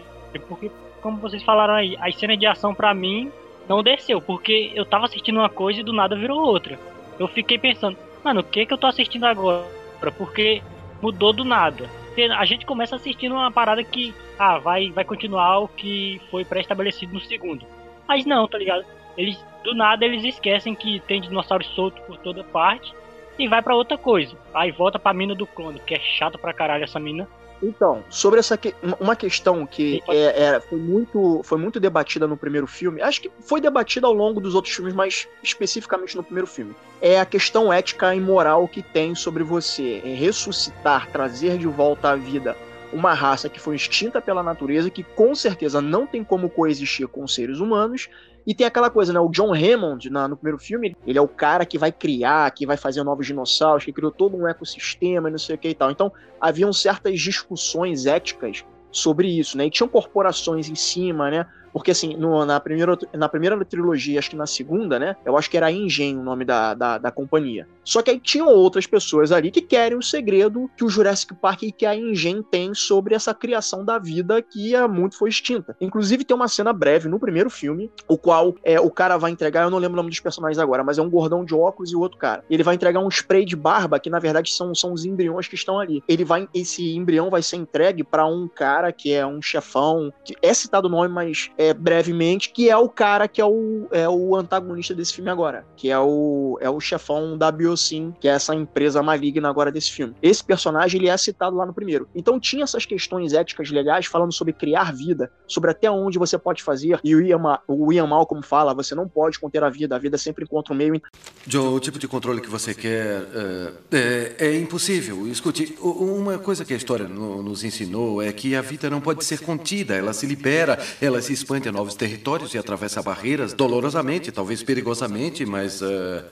Porque, como vocês falaram aí, as cenas de ação para mim não desceu, porque eu tava assistindo uma coisa e do nada virou outra. Eu fiquei pensando, mano, o que que eu tô assistindo agora? Porque mudou do nada. A gente começa assistindo uma parada que ah, vai, vai continuar o que foi pré-estabelecido no segundo. Mas não, tá ligado? Eles, do nada, eles esquecem que tem dinossauros soltos por toda parte e vai para outra coisa. Aí volta pra mina do clone, que é chato pra caralho essa mina. Então, sobre essa que, uma questão que é, é, foi, muito, foi muito debatida no primeiro filme, acho que foi debatida ao longo dos outros filmes, mas especificamente no primeiro filme, é a questão ética e moral que tem sobre você ressuscitar, trazer de volta à vida uma raça que foi extinta pela natureza, que com certeza não tem como coexistir com seres humanos. E tem aquela coisa, né? O John Hammond, na, no primeiro filme, ele é o cara que vai criar, que vai fazer novos dinossauros, que criou todo um ecossistema e não sei o que e tal. Então, haviam certas discussões éticas sobre isso, né? E tinham corporações em cima, né? Porque, assim, no, na, primeira, na primeira trilogia, acho que na segunda, né? Eu acho que era Ingen o nome da, da, da, companhia. Só que aí tinham outras pessoas ali que querem o segredo que o Jurassic Park e que a Ingen tem sobre essa criação da vida que há muito foi extinta. Inclusive, tem uma cena breve no primeiro filme, o qual é, o cara vai entregar, eu não lembro o nome dos personagens agora, mas é um gordão de óculos e o outro cara. Ele vai entregar um spray de barba, que na verdade são, são os embriões que estão ali. Ele vai, esse embrião vai ser entregue para um cara que é um chefão, que é citado o nome, mas é, brevemente, que é o cara que é o, é o antagonista desse filme agora, que é o, é o chefão da Biosyn, que é essa empresa maligna agora desse filme. Esse personagem, ele é citado lá no primeiro. Então tinha essas questões éticas legais falando sobre criar vida, sobre até onde você pode fazer, e o Ian, o Ian fala, você não pode conter a vida, a vida sempre encontra um meio... Joe, o tipo de controle que você quer é, é, é impossível. Escute, uma coisa que a história nos ensinou é que a vida não pode ser contida, ela se libera, ela se a novos territórios e atravessa barreiras dolorosamente, talvez perigosamente, mas. Uh,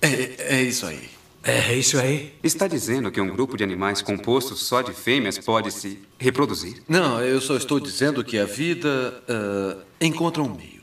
é, é isso aí. É isso aí. Está dizendo que um grupo de animais composto só de fêmeas pode se reproduzir? Não, eu só estou dizendo que a vida uh, encontra um meio.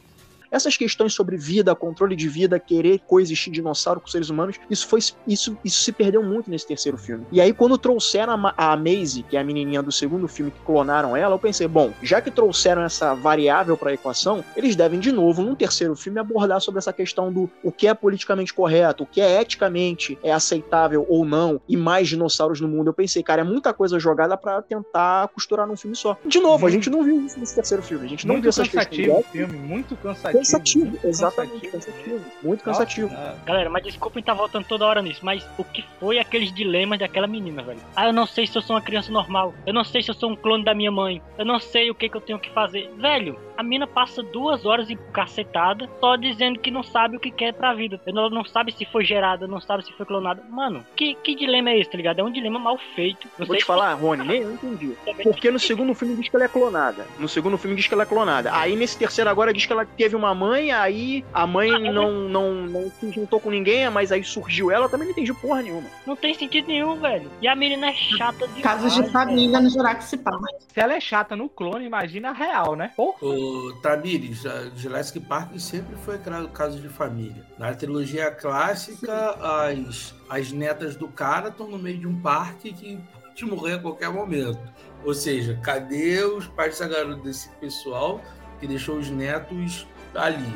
Essas questões sobre vida, controle de vida, querer coexistir dinossauro com seres humanos, isso foi isso, isso se perdeu muito nesse terceiro filme. E aí, quando trouxeram a, a Maisie, que é a menininha do segundo filme que clonaram ela, eu pensei, bom, já que trouxeram essa variável para a equação, eles devem de novo, num terceiro filme, abordar sobre essa questão do o que é politicamente correto, o que é eticamente é aceitável ou não, e mais dinossauros no mundo. Eu pensei, cara, é muita coisa jogada para tentar costurar num filme só. De novo, a gente não viu isso nesse terceiro filme. A gente não muito viu essas cansativo o filme, muito cansativo cansativo, exatamente, cansativo. cansativo. Muito cansativo. Nossa, galera, mas desculpa estar voltando toda hora nisso, mas o que foi aqueles dilemas daquela menina, velho? Ah, eu não sei se eu sou uma criança normal. Eu não sei se eu sou um clone da minha mãe. Eu não sei o que, que eu tenho que fazer. Velho, A mina passa duas horas encacetada só dizendo que não sabe o que quer pra vida. Ela não sabe se foi gerada, não sabe se foi clonada. Mano, que, que dilema é esse, tá ligado? É um dilema mal feito. Não Vou sei te falar, Rony, nem eu entendi. Porque no segundo filme diz que ela é clonada. No segundo filme diz que ela é clonada. Aí nesse terceiro agora diz que ela teve uma mãe, aí a mãe não, não, não se juntou com ninguém, mas aí surgiu ela, eu também não entendi porra nenhuma. Não tem sentido nenhum, velho. E a menina é chata de Casos de família no Jurassic Park. Se ela é chata no clone, imagina a real, né? Porra. O Tamires, a Jurassic Park sempre foi caso de família. Na trilogia clássica, as, as netas do cara estão no meio de um parque que pode morrer a qualquer momento. Ou seja, cadê os pais dessa garota, desse pessoal que deixou os netos ali?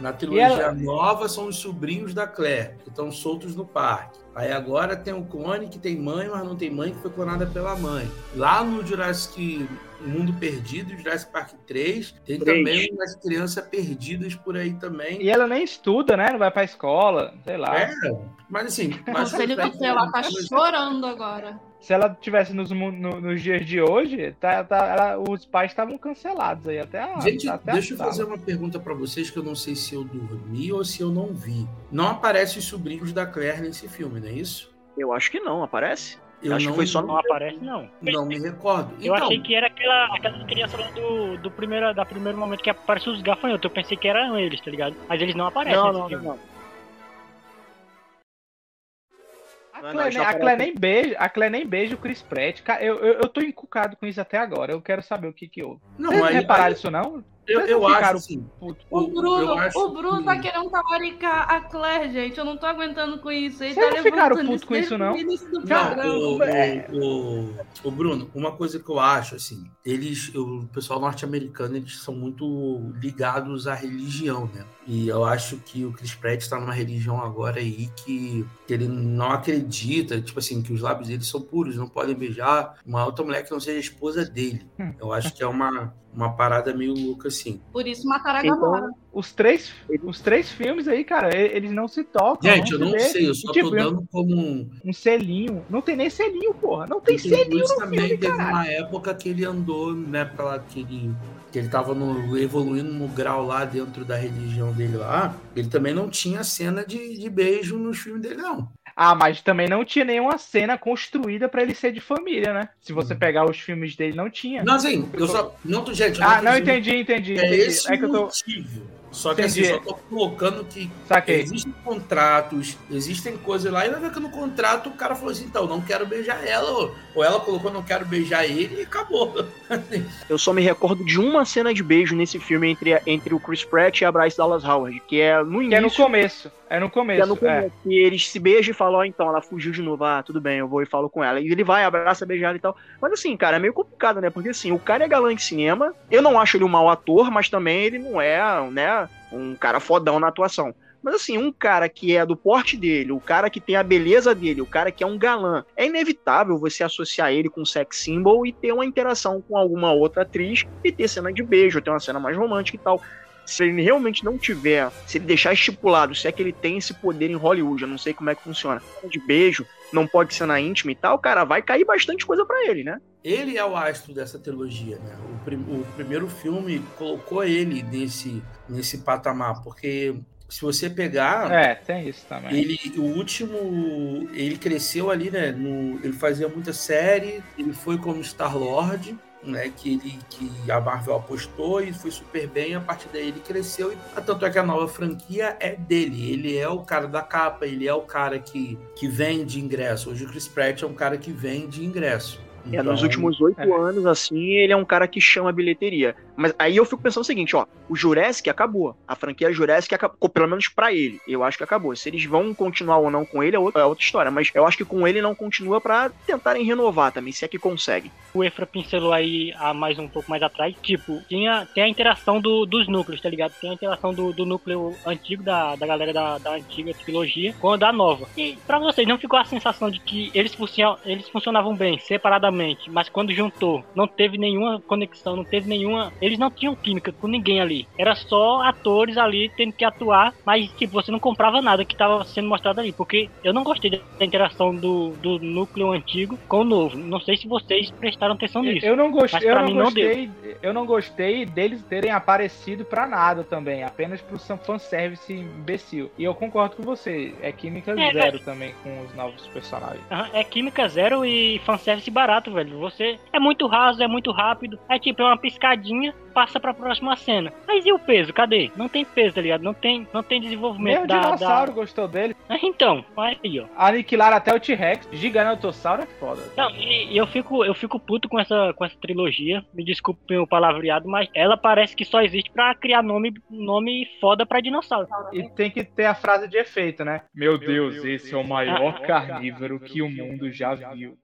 Na trilogia ela- nova são os sobrinhos da Claire, que estão soltos no parque. Aí agora tem o clone que tem mãe, mas não tem mãe, que foi clonada pela mãe. Lá no Jurassic Mundo Perdido, Jurassic Park 3, tem Três. também umas crianças perdidas por aí também. E ela nem estuda, né? Não vai pra escola, sei lá. É, mas assim, mas Conselho do céu, ela tá chorando agora. Se ela tivesse nos, no- nos dias de hoje, tá, tá- ela- os pais estavam cancelados aí até a, Gente, até a deixa eu sala. fazer uma pergunta pra vocês que eu não sei se eu dormi ou se eu não vi. Não aparece os sobrinhos da Claire nesse filme, não é isso? Eu acho que não, aparece? Eu acho não- que foi só Não aparece, não. Não me recordo. Eu Então, achei que era aquela, aquela criança lá do, do primeiro, da primeiro momento que aparece os gafanhotos. Eu pensei que eram eles, tá ligado? Mas eles não aparecem Não, nesse não, filme. não. A não, nem- a aparece. nem beija, a Claire nem beija o Chris Pratt. Cara, eu, eu, eu tô encucado com isso até agora. Eu quero saber o que que houve. Não, Vocês aí- repararam aí- isso não? Eu, Vocês eu acho assim. putos? O Bruno, eu acho o Bruno tá querendo talaricar a Claire, gente. Eu não tô aguentando com isso. Ele Vocês tá não ficaram puto com isso, não? Não, o, É. o, o- o Bruno, uma coisa que eu acho, assim, eles, o pessoal norte-americano, eles são muito ligados à religião, né? E eu acho que o Chris Pratt está numa religião agora aí que, que ele não acredita, tipo assim, que os lábios dele são puros, não podem beijar uma outra mulher que não seja a esposa dele. Hum. Eu acho que é uma, uma parada meio louca, assim. Por isso mataram a Então, Gamora. Os três, os três filmes aí, cara, eles não se tocam. Gente, eu se não sei, eu só Tipo, tô dando como um. Um selinho. Não tem nem selinho, porra. Não tem O selinho no também filme, teve caralho. uma época que ele andou, né, pela que ele, que ele tava no, evoluindo no grau lá dentro da religião dele lá. Ele também não tinha cena de, de beijo nos filmes dele, não. Ah, mas também não tinha nenhuma cena construída pra ele ser de família, né? Se você pegar os filmes dele, não tinha. Não, assim, eu só. Não, tô- gente, eu Ah, tô não, entendi, entendi. É entendi. esse É que eu tô. motivo. Só que assim, Entendi. só tô colocando que Saquei. existem contratos, existem coisas lá, e vai ver que no contrato o cara falou assim, então, não quero beijar ela, ou, ela colocou não quero beijar ele e acabou. Eu só me recordo de uma cena de beijo nesse filme entre, entre o Chris Pratt e a Bryce Dallas Howard, que é no Que início. é no começo. É no que é começo. no é. começo, que eles se beijam e falam, ó, então, ela fugiu de novo, ah, tudo bem, eu vou e falo com ela. E ele vai, abraça, beijar e tal. Mas assim, cara, é meio complicado, né? Porque assim, o cara é galã de cinema, eu não acho ele um mau ator, mas também ele não é, né, um cara fodão na atuação. Mas assim, um cara que é do porte dele, o cara que tem a beleza dele, o cara que é um galã, é inevitável você associar ele com um sex symbol e ter uma interação com alguma outra atriz e ter cena de beijo, ter uma cena mais romântica e tal. Se ele realmente não tiver, se ele deixar estipulado, se é que ele tem esse poder em Hollywood, eu não sei como é que funciona, de beijo, não pode ser na íntima e tal, cara, vai cair bastante coisa pra ele, né? Ele é o astro dessa trilogia, né? O, prim- o primeiro filme colocou ele nesse, nesse patamar, porque se você pegar. É, tem isso também. Ele, o último, ele cresceu ali, né? no- ele fazia muita série, ele foi como Star Lord, né? Que ele, que a Marvel apostou e foi super bem. A partir daí ele cresceu e tanto é que a nova franquia é dele. Ele é o cara da capa, ele é o cara que, que vende ingresso. Hoje o Chris Pratt é um cara que vende ingresso. É, nos Então, últimos oito anos, assim, ele é um cara que chama bilheteria. Mas aí eu fico pensando o seguinte, ó, o Jurassic acabou. A franquia Jurassic acabou, pelo menos pra ele. Eu acho que acabou. Se eles vão continuar ou não com ele é outra, é outra história. Mas eu acho que com ele não continua pra tentarem renovar também, se é que consegue. O Efra pincelou aí há mais um pouco mais atrás, tipo, tinha, tem a interação do- dos núcleos, tá ligado? Tem a interação do, do núcleo antigo, da, da galera da, da antiga trilogia, com a da nova. E pra vocês, não ficou a sensação de que eles, funcionam, eles funcionavam bem, separadamente, mas quando juntou, não teve nenhuma conexão, não teve nenhuma. Eles não tinham química com ninguém ali. Era só atores ali tendo que atuar, mas tipo, você não comprava nada que estava sendo mostrado ali. Porque eu não gostei da interação do, do núcleo antigo com o novo. Não sei se vocês prestaram atenção nisso. Eu não gostei, eu não mim não gostei, eu não gostei deles terem aparecido pra nada também, apenas pro fanservice imbecil. E eu concordo com você, é química É, zero é. também com os novos personagens. É química zero e fanservice barato, velho. Você é muito raso, é muito rápido. É tipo, é uma piscadinha, passa pra próxima cena. Mas e o peso? Cadê? Não tem peso, tá ligado? Não tem, não tem desenvolvimento Mesmo o dinossauro da... gostou dele. Então, aí, ó. Aniquilaram até o T-Rex. Giganotossauro é foda. Não, e, e eu fico, eu fico puto com essa, com essa trilogia. Me desculpe o palavreado, mas ela parece que só existe pra criar nome, nome foda pra dinossauro. E tem que ter a frase de efeito, né? Meu Deus, esse é o maior carnívoro que o mundo já viu.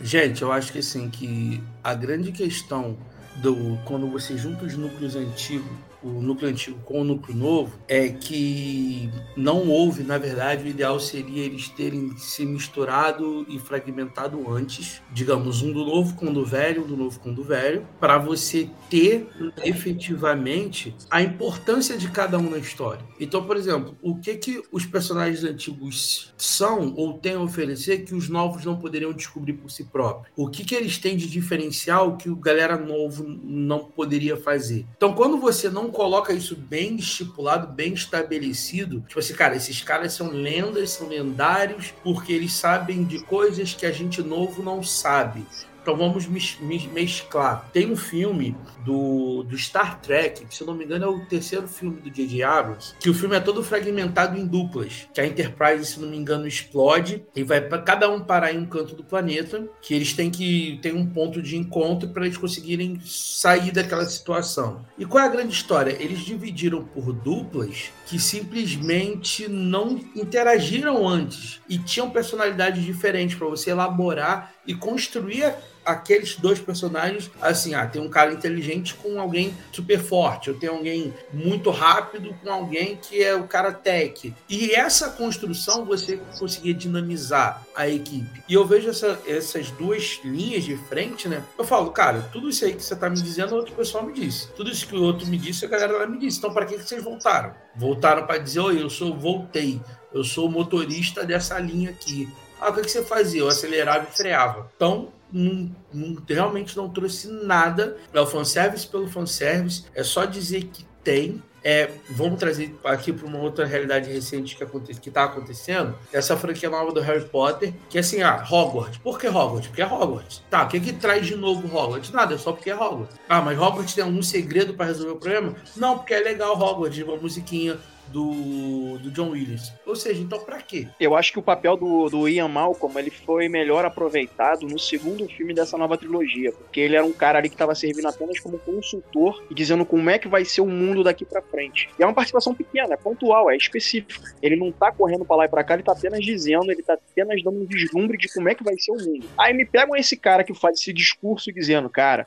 Gente, eu acho que assim, que a grande questão do quando você junta os núcleos antigos, o núcleo antigo com o núcleo novo, é que não houve, na verdade, o ideal seria eles terem se misturado e fragmentado antes, digamos, um do novo com o do velho, um do novo com o do velho, para você ter efetivamente a importância de cada um na história. Então, por exemplo, o que que os personagens antigos são ou têm a oferecer que os novos não poderiam descobrir por si próprios? O que que eles têm de diferencial que o galera novo não poderia fazer? Então, quando você não coloca isso bem estipulado, bem estabelecido, tipo assim, cara, esses caras são lendas, são lendários, porque eles sabem de coisas que a gente novo não sabe. Então vamos mes- mes- mesclar. Tem um filme do, do Star Trek, que se não me engano é o terceiro filme do J.J. Abrams, que o filme é todo fragmentado em duplas. Que a Enterprise, se não me engano, explode e vai para cada um parar em um canto do planeta, que eles têm que ter um ponto de encontro para eles conseguirem sair daquela situação. E qual é a grande história? Eles dividiram por duplas que simplesmente não interagiram antes e tinham personalidades diferentes para você elaborar e construir aqueles dois personagens assim, ah, tem um cara inteligente com alguém super forte, eu tenho alguém muito rápido com alguém que é o cara tech. E essa construção você conseguia dinamizar a equipe. E eu vejo essa- essas duas linhas de frente, né? Eu falo, cara, tudo isso aí que você tá me dizendo, outro pessoal me disse. Tudo isso que o outro me disse, a galera lá me disse. Então, para que que vocês voltaram? Voltaram para dizer, oi, eu sou, voltei. Eu sou motorista dessa linha aqui. Ah, o que, você fazia? Eu acelerava e freava. Então, não- não- realmente não trouxe nada. É o fanservice pelo fanservice. É só dizer que tem. É, vamos trazer aqui para uma outra realidade recente que, aconte, que tá acontecendo. Essa franquia nova do Harry Potter, que é assim, ah, Hogwarts. Por que Hogwarts? Porque é Hogwarts. Tá, o que que traz de novo Hogwarts? Nada, é só porque é Hogwarts. Ah, mas Hogwarts tem algum segredo para resolver o problema? Não, porque é legal Hogwarts, uma musiquinha do, do John Williams. Ou seja, então pra quê? Eu acho que o papel do, do Ian Malcolm ele foi melhor aproveitado no segundo filme dessa nova trilogia, porque ele era um cara ali que estava servindo apenas como consultor e dizendo como é que vai ser o mundo daqui pra frente. E é uma participação pequena, é pontual, é específica. Ele não tá correndo pra lá e pra cá, ele tá apenas dizendo, ele tá apenas dando um vislumbre de como é que vai ser o mundo. Aí me pegam esse cara que faz esse discurso dizendo, cara,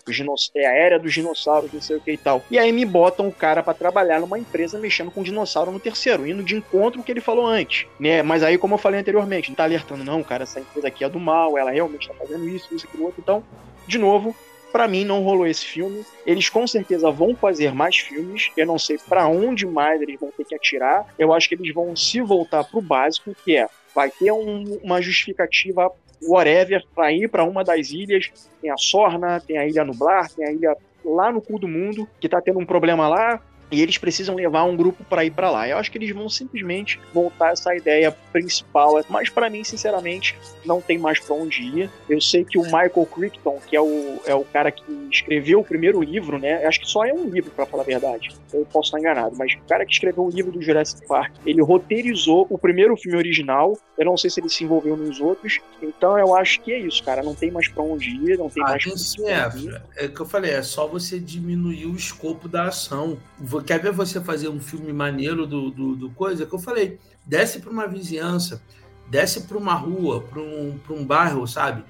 é a era dos dinossauros, não sei o que e tal. E aí me botam o cara pra trabalhar numa empresa mexendo com dinossauro no terceiro, indo de encontro ao que ele falou antes, né? Mas aí, como eu falei anteriormente, não tá alertando, não, cara, essa empresa aqui é do mal, ela realmente tá fazendo isso, isso, aquilo, outro. Então, de novo, Pra mim não rolou esse filme. Eles com certeza vão fazer mais filmes. Eu não sei pra onde mais eles vão ter que atirar. Eu acho que eles vão se voltar pro básico, que é vai ter um- uma justificativa whatever pra ir pra uma das ilhas. Tem a Sorna, tem a Ilha Nublar, tem a ilha lá no cu do mundo que tá tendo um problema lá. E eles precisam levar um grupo para ir para lá. Eu acho que eles vão simplesmente voltar essa ideia principal. Mas para mim, sinceramente, não tem mais para onde ir. Eu sei que o Michael Crichton, que é o, é o cara que escreveu o primeiro livro, né? Acho que só é um livro, para falar a verdade. Eu posso estar enganado, mas o cara que escreveu o livro do Jurassic Park, ele roteirizou o primeiro filme original. Eu não sei se ele se envolveu nos outros. Então eu acho que é isso, cara. Não tem mais para onde ir, não tem Ah, mais é, ir. é o que eu falei, é só você diminuir o escopo da ação. Quer ver você fazer um filme maneiro do, do, do coisa? Que eu falei, desce para uma vizinhança, desce para uma rua, para um, pra um bairro, sabe?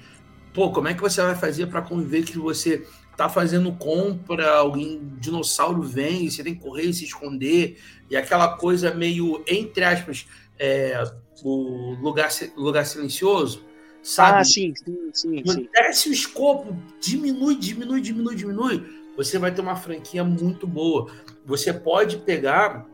Pô, como é que você vai fazer para conviver que você tá fazendo compra, alguém, dinossauro vem, você tem que correr, se esconder, e aquela coisa meio, entre aspas, é, o lugar, lugar silencioso, sabe? Ah, sim, sim, sim. Desce o escopo, diminui, diminui, diminui, diminui. Você vai ter uma franquia muito boa. Você pode pegar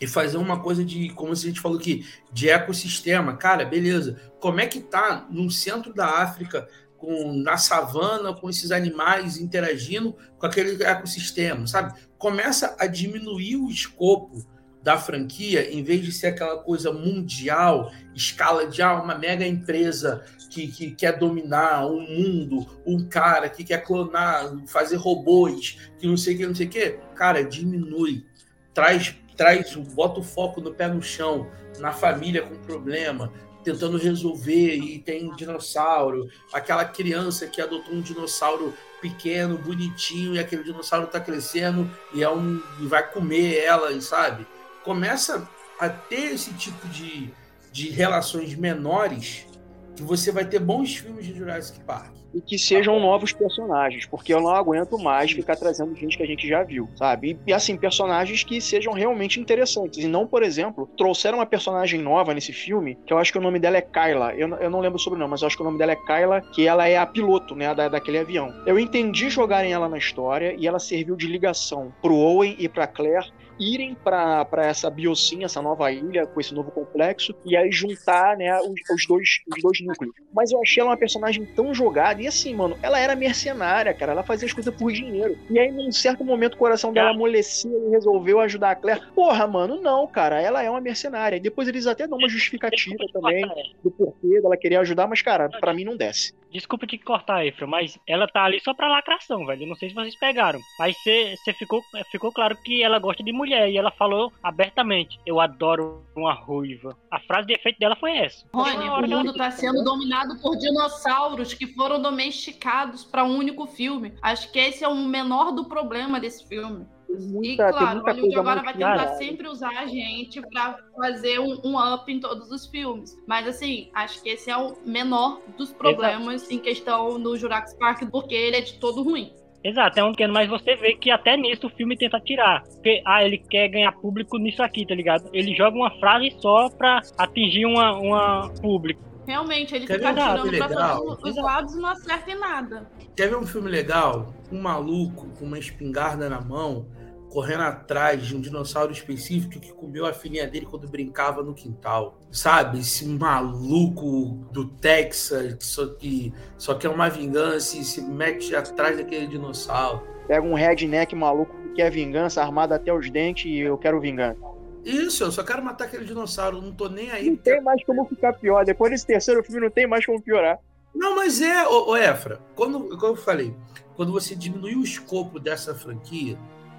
e fazer uma coisa de, como a gente falou aqui, de ecossistema. Cara, beleza. Como é que tá no centro da África, com, na savana, com esses animais interagindo com aquele ecossistema, sabe? Começa a diminuir o escopo da franquia, em vez de ser aquela coisa mundial, escala de ah, uma mega empresa que, que quer dominar um mundo, um cara que quer clonar, fazer robôs, que não sei o que, não sei o que, cara, diminui. Traz, traz, bota o foco no pé no chão, na família com problema, tentando resolver e tem dinossauro, aquela criança que adotou um dinossauro pequeno, bonitinho, e aquele dinossauro está crescendo e é um e vai comer ela, sabe? Começa a ter esse tipo de, de relações menores que você vai ter bons filmes de Jurassic Park e que sejam novos personagens, porque eu não aguento mais ficar trazendo gente que a gente já viu, sabe? E, assim, personagens que sejam realmente interessantes. E não, por exemplo, trouxeram uma personagem nova nesse filme, que eu acho que o nome dela é Kyla. Eu, eu não lembro sobre o nome, mas eu acho que o nome dela é Kyla, que ela é a piloto, né, da, daquele avião. Eu entendi jogarem ela na história e ela serviu de ligação pro Owen e pra Claire irem para essa biocinha, essa nova ilha, com esse novo complexo, e aí juntar né, os, os, dois, os dois núcleos. Mas eu achei ela uma personagem tão jogada, e assim, mano, ela era mercenária, cara, ela fazia as coisas por dinheiro. E aí, num certo momento, o coração dela amolecia e resolveu ajudar a Claire. Porra, mano, não, cara, ela é uma mercenária. E depois eles até dão uma justificativa também do porquê dela querer ajudar, mas, cara, para mim não desce. Desculpa te cortar, Efra, mas ela tá ali só pra lacração, velho. Eu não sei se vocês pegaram. Mas você ficou, ficou claro que ela gosta de mulher. E ela falou abertamente: Eu adoro uma ruiva. A frase de efeito dela foi essa. Rony, o mundo tá sendo dominado por dinossauros que foram domesticados para um único filme. Acho que esse é o menor do problema desse filme. Muita, e claro, Hollywood agora vai tentar sempre usar a gente para fazer um, um, up em todos os filmes. Mas assim, acho que esse é o menor dos problemas Exato. em questão do Jurassic Park, porque ele é de todo ruim. Exato, é um pequeno, mas você vê que até nisso o filme tenta tirar. Porque, ah, ele quer ganhar público nisso aqui, tá ligado? Ele joga uma frase só pra atingir uma, uma público. Realmente, ele Quer fica tirando pra todos os lados e não acerta em nada. Quer ver um filme legal? Um maluco com uma espingarda na mão correndo atrás de um dinossauro específico que comeu a filhinha dele quando brincava no quintal. Sabe? Esse maluco do Texas que só, que só quer uma vingança e se mete atrás daquele dinossauro. Pega um redneck maluco que quer vingança, armado até os dentes e eu quero vingança. Isso, eu só quero matar aquele dinossauro, não tô nem aí. Não tem mais como ficar pior. Depois desse terceiro filme, não tem mais como piorar. Não, mas é, ô, ô Efra, quando, como eu falei, quando você diminui o escopo dessa franquia,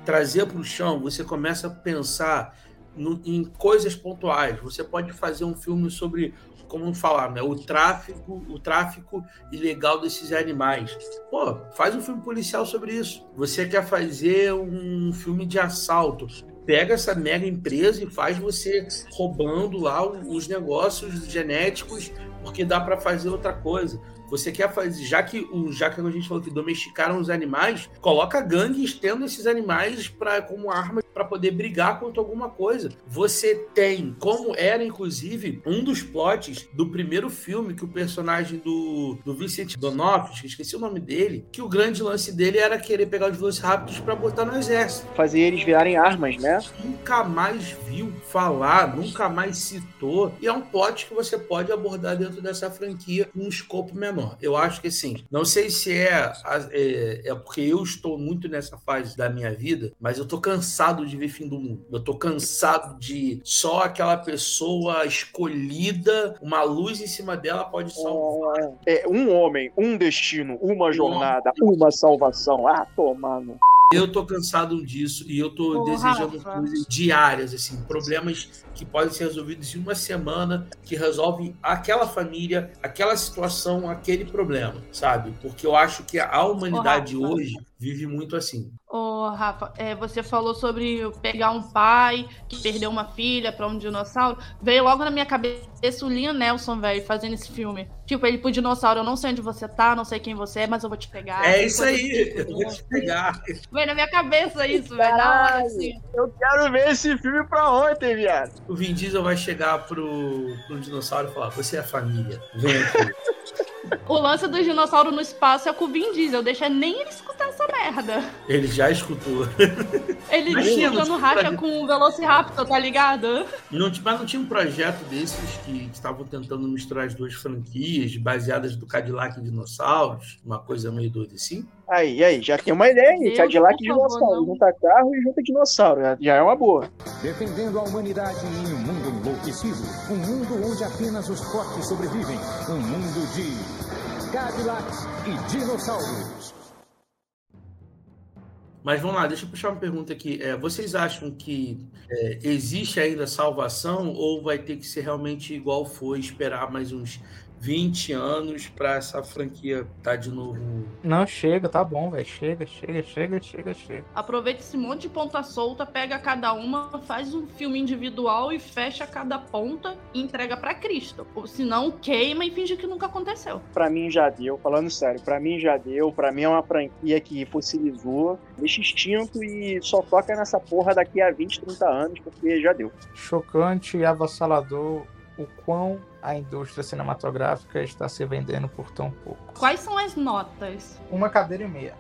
trazer para o chão, você começa a pensar no, em coisas pontuais. Você pode fazer um filme sobre, como falar, né, o tráfico, o tráfico ilegal desses animais. Pô, faz um filme policial sobre isso. Você quer fazer um filme de assalto? Pega essa mega empresa e faz você roubando lá os negócios genéticos, porque dá para fazer outra coisa. Você quer fazer, já que o já que a gente falou que domesticaram os animais, coloca gangues tendo esses animais para como arma para poder brigar contra alguma coisa. Você tem, como era inclusive um dos plots do primeiro filme que o personagem do, do Vincent D'Onofrio, esqueci o nome dele, que o grande lance dele era querer pegar os Velociraptors para botar no exército. Fazer eles virarem armas, né? Nunca mais viu falar, nunca mais citou. E é um plot que você pode abordar dentro dessa franquia com um escopo menor menor. Eu acho que sim. Não sei se é, é, é, porque eu estou muito nessa fase da minha vida, mas eu tô cansado de ver fim do mundo. Eu tô cansado de só aquela pessoa escolhida, uma luz em cima dela pode salvar. É, um homem, um destino, uma jornada, uma salvação. Ah, tomando. Eu tô cansado disso e eu tô desejando Rafa. coisas diárias, assim, problemas que podem ser resolvidos em uma semana, que resolvem aquela família, aquela situação, aquele problema, sabe? Porque eu acho que a humanidade hoje vive muito assim. Ô, Rafa, é, você falou sobre pegar um pai que perdeu uma filha para um dinossauro. Veio logo na minha cabeça o Liam Nelson, velho, fazendo esse filme. Tipo, ele pro dinossauro, eu não sei onde você tá, não sei quem você é, mas eu vou te pegar. É isso aí, eu vou te pegar. Veio na minha cabeça isso, velho. Assim. Eu quero ver esse filme pra ontem, viado. O Vin Diesel vai chegar pro, pro dinossauro e falar: Você é a família, vem aqui. lance do dinossauro no espaço é com o Vin Diesel. Deixa nem ele escutar essa merda. Ele já escutou. Ele não tinha racha com o Velociraptor, tá ligado? Não, mas não tinha um projeto desses que que estavam tentando misturar as duas franquias, baseadas do Cadillac e dinossauros? Uma coisa meio doida assim? Aí, aí, já tem uma ideia aí. Cadillac e dinossauro. não. Junta carro e junta dinossauro. já- Já é uma boa. Defendendo a humanidade em um mundo enlouquecido. Um mundo onde apenas os fortes sobrevivem. Um mundo de Cadillacs e dinossauros. Mas vamos lá, deixa eu puxar uma pergunta aqui. É, vocês acham que é, existe ainda salvação ou vai ter que ser realmente igual foi, esperar mais uns 20 anos para essa franquia estar de novo? Não, chega, tá bom, velho. Chega, chega, chega, chega, chega. Aproveita esse monte de ponta solta, pega cada uma, faz um filme individual e fecha cada ponta e entrega pra Cristo. Ou senão queima e finge que nunca aconteceu. Pra mim já deu, falando sério, pra mim já deu. Pra mim é uma franquia que fossilizou, deixa extinto e só toca nessa porra daqui a 20, 30 anos, porque já deu. Chocante e avassalador o quão a indústria cinematográfica está se vendendo por tão pouco. Quais são as notas? Uma cadeira e meia.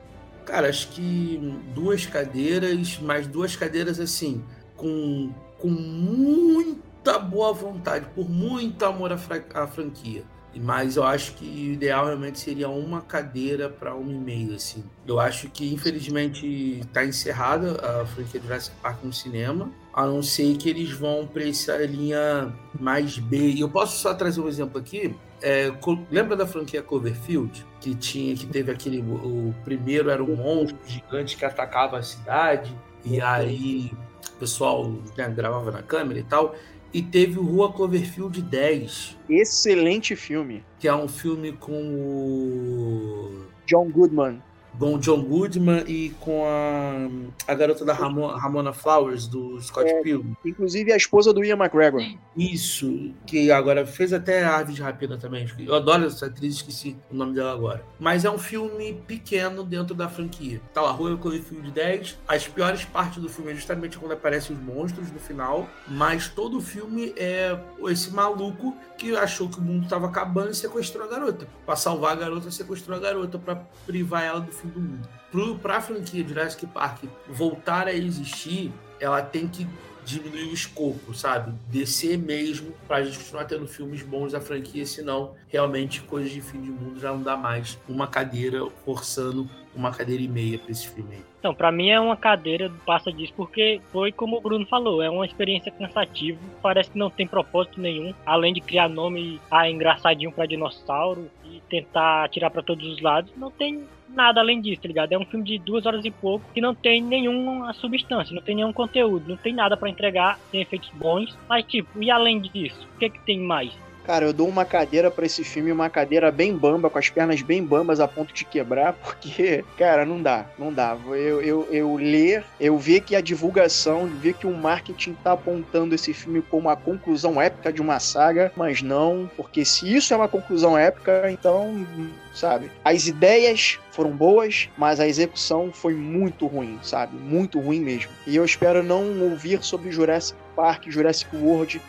Cara, acho que duas cadeiras, mas duas cadeiras assim, com, com muita boa vontade, por muito amor à, fra- à franquia. E- Mas eu acho que o ideal realmente seria uma cadeira para uma e meia, assim. Eu acho que, infelizmente, está encerrada a franquia Jurassic Park no cinema, a não ser que eles vão para essa linha mais B. E eu posso só trazer um exemplo aqui? É, lembra da franquia Cloverfield? Que tinha, que teve aquele. O primeiro era um monstro gigante que atacava a cidade, e aí o pessoal né, gravava na câmera e tal. E teve o Rua Cloverfield 10, Excelente filme. que é um filme com o. John Goodman. Com o John Goodman e com a, a garota da Ramona, Ramona Flowers, do Scott É, Pilgrim. Inclusive a esposa do Ian McGregor. Isso, que agora fez até Aves de Rapina também. Eu adoro essa atriz, esqueci o nome dela agora. Mas é um filme pequeno dentro da franquia. Tá lá, Rua Cloverfield 10. As piores partes do filme é justamente quando aparecem os monstros no final. Mas todo o filme é esse maluco que achou que o mundo tava acabando e sequestrou a garota. Pra salvar a garota, sequestrou a garota pra privar ela do do mundo. Pro, pra franquia Jurassic Park voltar a existir, ela tem que diminuir o escopo, sabe? Descer mesmo pra gente continuar tendo filmes bons da franquia, senão realmente coisas de fim de mundo já não dá mais uma cadeira forçando uma cadeira e meia pra esse filme aí. Então, pra mim é uma cadeira passa disso, porque foi como o Bruno falou, é uma experiência cansativa, parece que não tem propósito nenhum, além de criar nome ah, engraçadinho pra dinossauro e tentar atirar pra todos os lados, não tem nada além disso, tá ligado? É um filme de duas horas e pouco que não tem nenhuma substância, não tem nenhum conteúdo, não tem nada pra entregar, tem efeitos bons, mas tipo, e além disso, o que que tem mais? Cara, eu dou uma cadeira pra esse filme, uma cadeira bem bamba, com as pernas bem bambas a ponto de quebrar, porque, cara, não dá, não dá. Eu, eu, eu ler, eu ver que a divulgação, ver que o marketing tá apontando esse filme como a conclusão épica de uma saga, mas não, porque se isso é uma conclusão épica, então, sabe? As ideias foram boas, mas a execução foi muito ruim, sabe? Muito ruim mesmo. E eu espero não ouvir sobre Jurassic Park, Jurassic World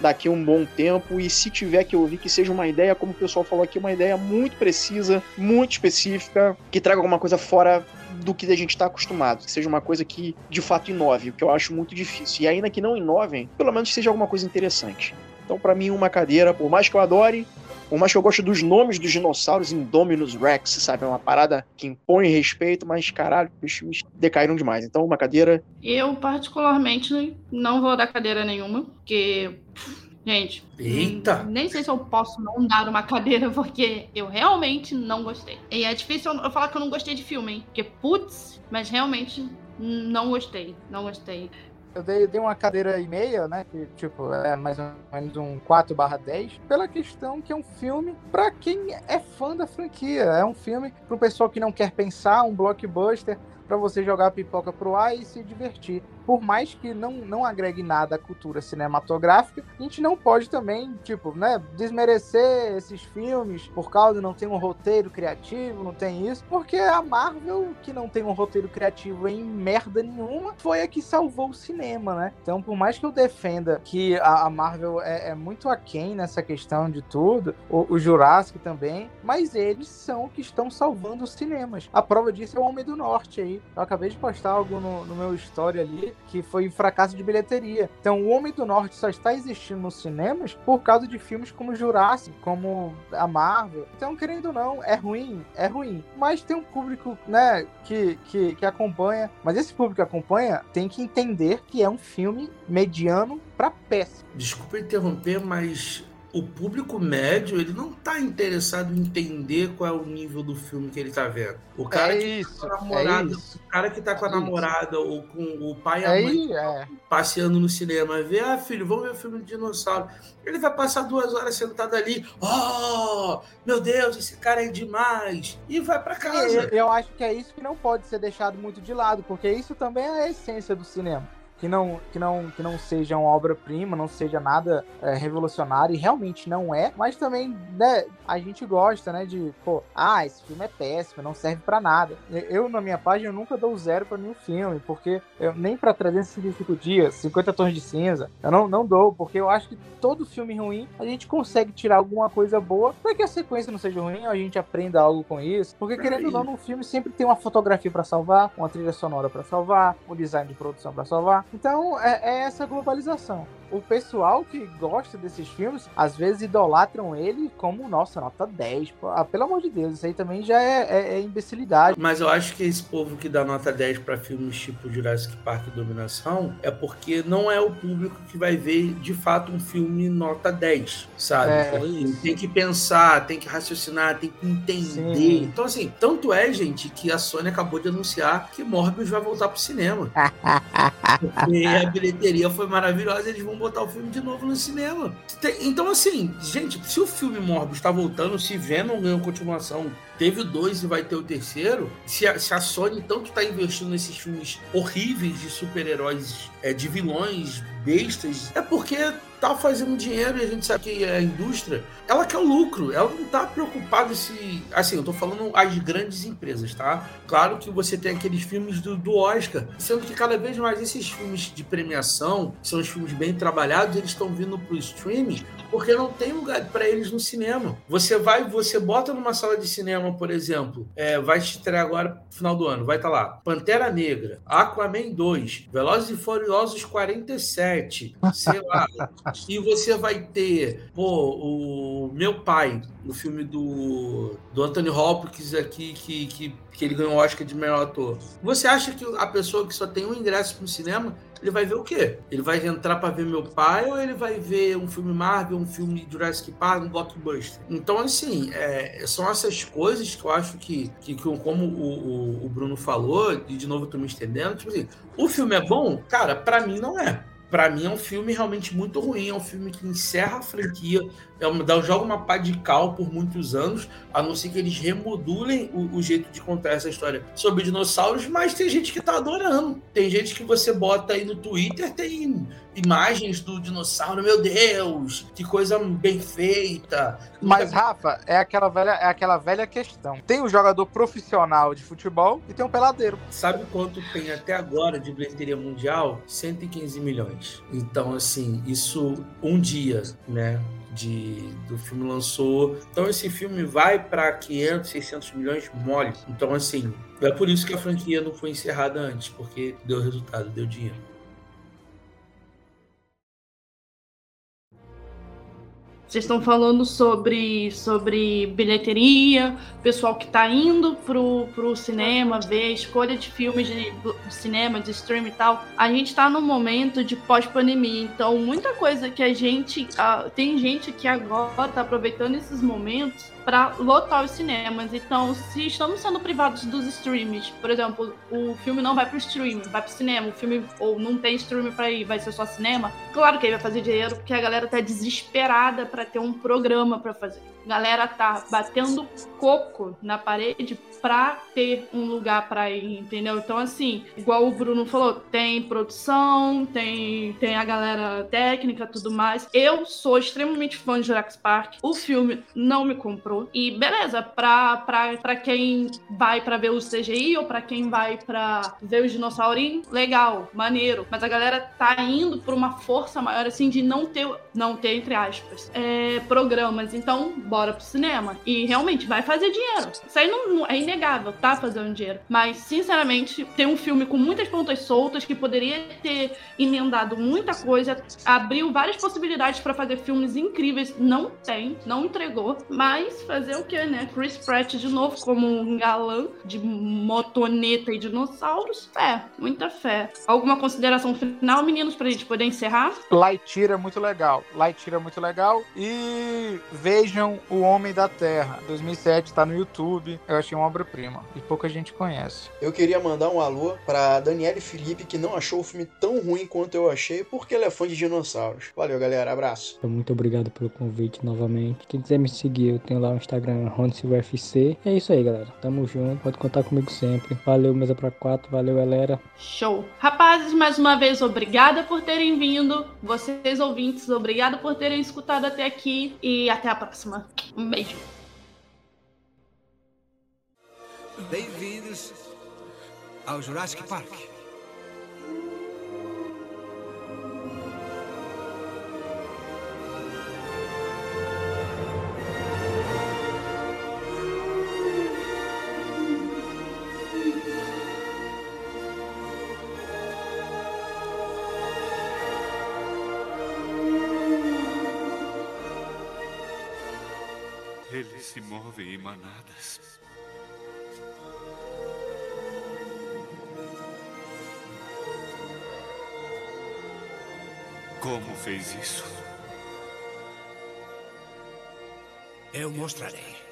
daqui a um bom tempo e se tiver que ouvir que seja uma ideia, como o pessoal falou aqui, uma ideia muito precisa, muito específica, que traga alguma coisa fora do que a gente está acostumado, que seja uma coisa que de fato inove, o que eu acho muito difícil. E ainda que não inovem, pelo menos seja alguma coisa interessante. Então, para mim, uma cadeira, por mais que eu adore, por mais que eu goste dos nomes dos dinossauros, Indominus Rex, sabe? É uma parada que impõe respeito, mas caralho, os filmes decaíram demais. Então, uma cadeira. Eu, particularmente, não vou dar cadeira nenhuma, porque. Gente, Eita! nem sei se eu posso não dar uma cadeira, porque eu realmente não gostei. E é difícil eu falar que eu não gostei de filme, hein? Porque, putz, mas realmente não gostei. Não gostei. Eu dei, dei uma cadeira e meia, né? Que, tipo, é mais ou menos um 4 barra 10, pela questão que é um filme pra quem é fã da franquia. É um filme pro pessoal que não quer pensar, um blockbuster, pra você jogar a pipoca pro ar e se divertir. por mais que não, não agregue nada à cultura cinematográfica, a gente não pode também, tipo, né, desmerecer esses filmes por causa de não ter um roteiro criativo, não tem isso, porque a Marvel, que não tem um roteiro criativo em merda nenhuma, foi a que salvou o cinema, né? Então, por mais que eu defenda que a, a Marvel é, é, muito aquém nessa questão de tudo, o, o Jurassic também, mas eles são que estão salvando os cinemas. A prova disso é o Homem do Norte aí. Eu acabei de postar algo no, no meu story ali, que foi um fracasso de bilheteria. Então, o Homem do Norte só está existindo nos cinemas por causa de filmes como Jurassic, como a Marvel. Então, querendo ou não, é ruim, é ruim. Mas tem um público, né, que, que, que acompanha. Mas esse público que acompanha tem que entender que é um filme mediano para péssimo. Desculpa interromper, mas o público médio ele não tá interessado em entender qual é o nível do filme que ele tá vendo. O cara é que isso, tá com a namorada, é isso. o cara que tá com a É isso. namorada ou com o pai e a É mãe isso, é. passeando no cinema, vê, ah, filho, vamos ver o filme de dinossauro. Ele vai passar duas horas sentado ali, oh, meu Deus, esse cara é demais, e vai Eu, casa. eu acho que é isso que não pode ser deixado muito de lado, porque isso também é a essência do cinema. Que não, que não, que não seja uma obra-prima, não seja nada é, revolucionário, e realmente não é, mas também, né, a gente gosta, né, de, pô, ah, esse filme é péssimo, não serve pra nada. Eu, na minha página, eu nunca dou zero pra nenhum filme, porque eu, nem pra 365 dias, 50 tons de cinza, eu não, não dou, porque eu acho que todo filme ruim, a gente consegue tirar alguma coisa boa, para que a sequência não seja ruim, a gente aprenda algo com isso, porque querendo ou não, no filme sempre tem uma fotografia pra salvar, uma trilha sonora pra salvar, um design de produção pra salvar. Então é, é essa globalização. O pessoal que gosta desses filmes, às vezes idolatram ele como, nossa, nota 10. Pô, ah, pelo amor de Deus, isso aí também já é, é- é imbecilidade. Mas eu acho que esse povo que dá nota 10 pra filmes tipo Jurassic Park e Dominação é porque não é o público que vai ver de fato um filme nota 10, sabe? É, tem que pensar, tem que raciocinar, tem que entender. Sim. Então, assim, tanto é, gente, que a Sony acabou de anunciar que Morbius vai voltar pro cinema. e a bilheteria foi maravilhosa, eles vão botar o filme de novo no cinema. Então, assim, gente, se o filme Morbius tá voltando, se Venom ganhou continuação, teve dois e vai ter o terceiro, se a, se a Sony tanto tá investindo nesses filmes horríveis de super-heróis, é, de vilões, bestas, é porque tá fazendo dinheiro e a gente sabe que a indústria, ela quer lucro, ela não tá preocupada se... Assim, eu tô falando as grandes empresas, tá? Claro que você tem aqueles filmes do, do Oscar, sendo que cada vez mais esses filmes de premiação, que são os filmes bem trabalhados, eles estão vindo pro streaming porque não tem lugar para eles no cinema. Você vai, você bota numa sala de cinema, por exemplo, é, vai estrear agora final do ano, vai estar lá, Pantera Negra, Aquaman 2, Velozes e Furiosos 47, sei lá. e você vai ter, pô, o Meu Pai, o filme do, do Anthony Hopkins aqui, que, que, que ele ganhou o Oscar de melhor ator. Você acha que a pessoa que só tem um ingresso pro cinema ele vai ver o quê? Ele vai entrar para ver meu pai ou ele vai ver um filme Marvel, um filme Jurassic Park, um blockbuster? Então, assim, é, são essas coisas que eu acho que, que, que como o, o, o Bruno falou, e de novo eu tô me estendendo, tipo assim, o filme é bom? Cara, para mim não é. Pra mim é um filme realmente muito ruim, é um filme que encerra a franquia, é um, dá, joga uma pá de cal por muitos anos, a não ser que eles remodulem o, o jeito de contar essa história sobre dinossauros, mas tem gente que tá adorando. Tem gente que você bota aí no Twitter, tem imagens do dinossauro, meu Deus, que coisa bem feita. Mas, Rafa, é aquela velha, é aquela velha questão. Tem o jogador profissional de futebol e tem um peladeiro. Sabe quanto tem até agora de bilheteria mundial? 115 milhões. Então, assim, isso um dia, né? De, do filme lançou. Então, esse filme vai para 500, 600 milhões mole. Então, assim, é por isso que a franquia não foi encerrada antes, porque deu resultado, deu dinheiro. Vocês estão falando sobre, sobre bilheteria, pessoal que está indo pro, pro cinema, ver escolha de filmes de, cinema, de stream e tal. A gente está num momento de pós-pandemia, então muita coisa que a gente. ah, tem gente que agora está aproveitando esses momentos para lotar os cinemas. Então, se estamos sendo privados dos streams, por exemplo, o filme não vai pro stream, vai pro cinema, o filme ou não tem stream para ir, vai ser só cinema, claro que aí vai fazer dinheiro, porque a galera tá desesperada para ter um programa para fazer. Galera tá batendo coco na parede pra ter um lugar pra ir, entendeu? Então, assim, igual o Bruno falou, tem produção, tem, tem a galera técnica, tudo mais. Eu sou extremamente fã de Jurassic Park. O filme não me comprou. E beleza, pra, pra, pra quem vai pra ver o CGI ou pra quem vai pra ver os dinossaurinhos, legal, maneiro. Mas a galera tá indo por uma força maior, assim, de não ter, não ter, entre aspas, é, programas. Então, bora pro cinema. E realmente vai fazer dinheiro. Isso aí não, é inegável, tá fazendo dinheiro. Mas, sinceramente, tem um filme com muitas pontas soltas que poderia ter emendado muita coisa, abriu várias possibilidades para fazer filmes incríveis. Não tem, não entregou. Mas fazer o que, né? Chris Pratt de novo como um galã de motoneta e dinossauros. Fé, muita fé. Alguma consideração final, meninos, pra gente poder encerrar? Lightyear é muito legal. Lightyear é muito legal. E vejam O Homem da Terra. 2007 tá no YouTube. Eu achei uma obra-prima. E pouca gente conhece. Eu queria mandar um alô pra Daniele Felipe, que não achou o filme tão ruim quanto eu achei, porque ela é fã de dinossauros. Valeu, galera. Abraço. Muito obrigado pelo convite novamente. Quem quiser me seguir, eu tenho lá o Instagram UFC. É isso aí, galera. Tamo junto. Pode contar comigo sempre. Valeu, mesa pra quatro. Valeu, galera. Show. Rapazes, mais uma vez, obrigada por terem vindo. Vocês ouvintes, obrigada por terem escutado até aqui. E até a próxima. Um beijo. Bem-vindos ao Jurassic Park. Como fez isso? Eu mostrarei.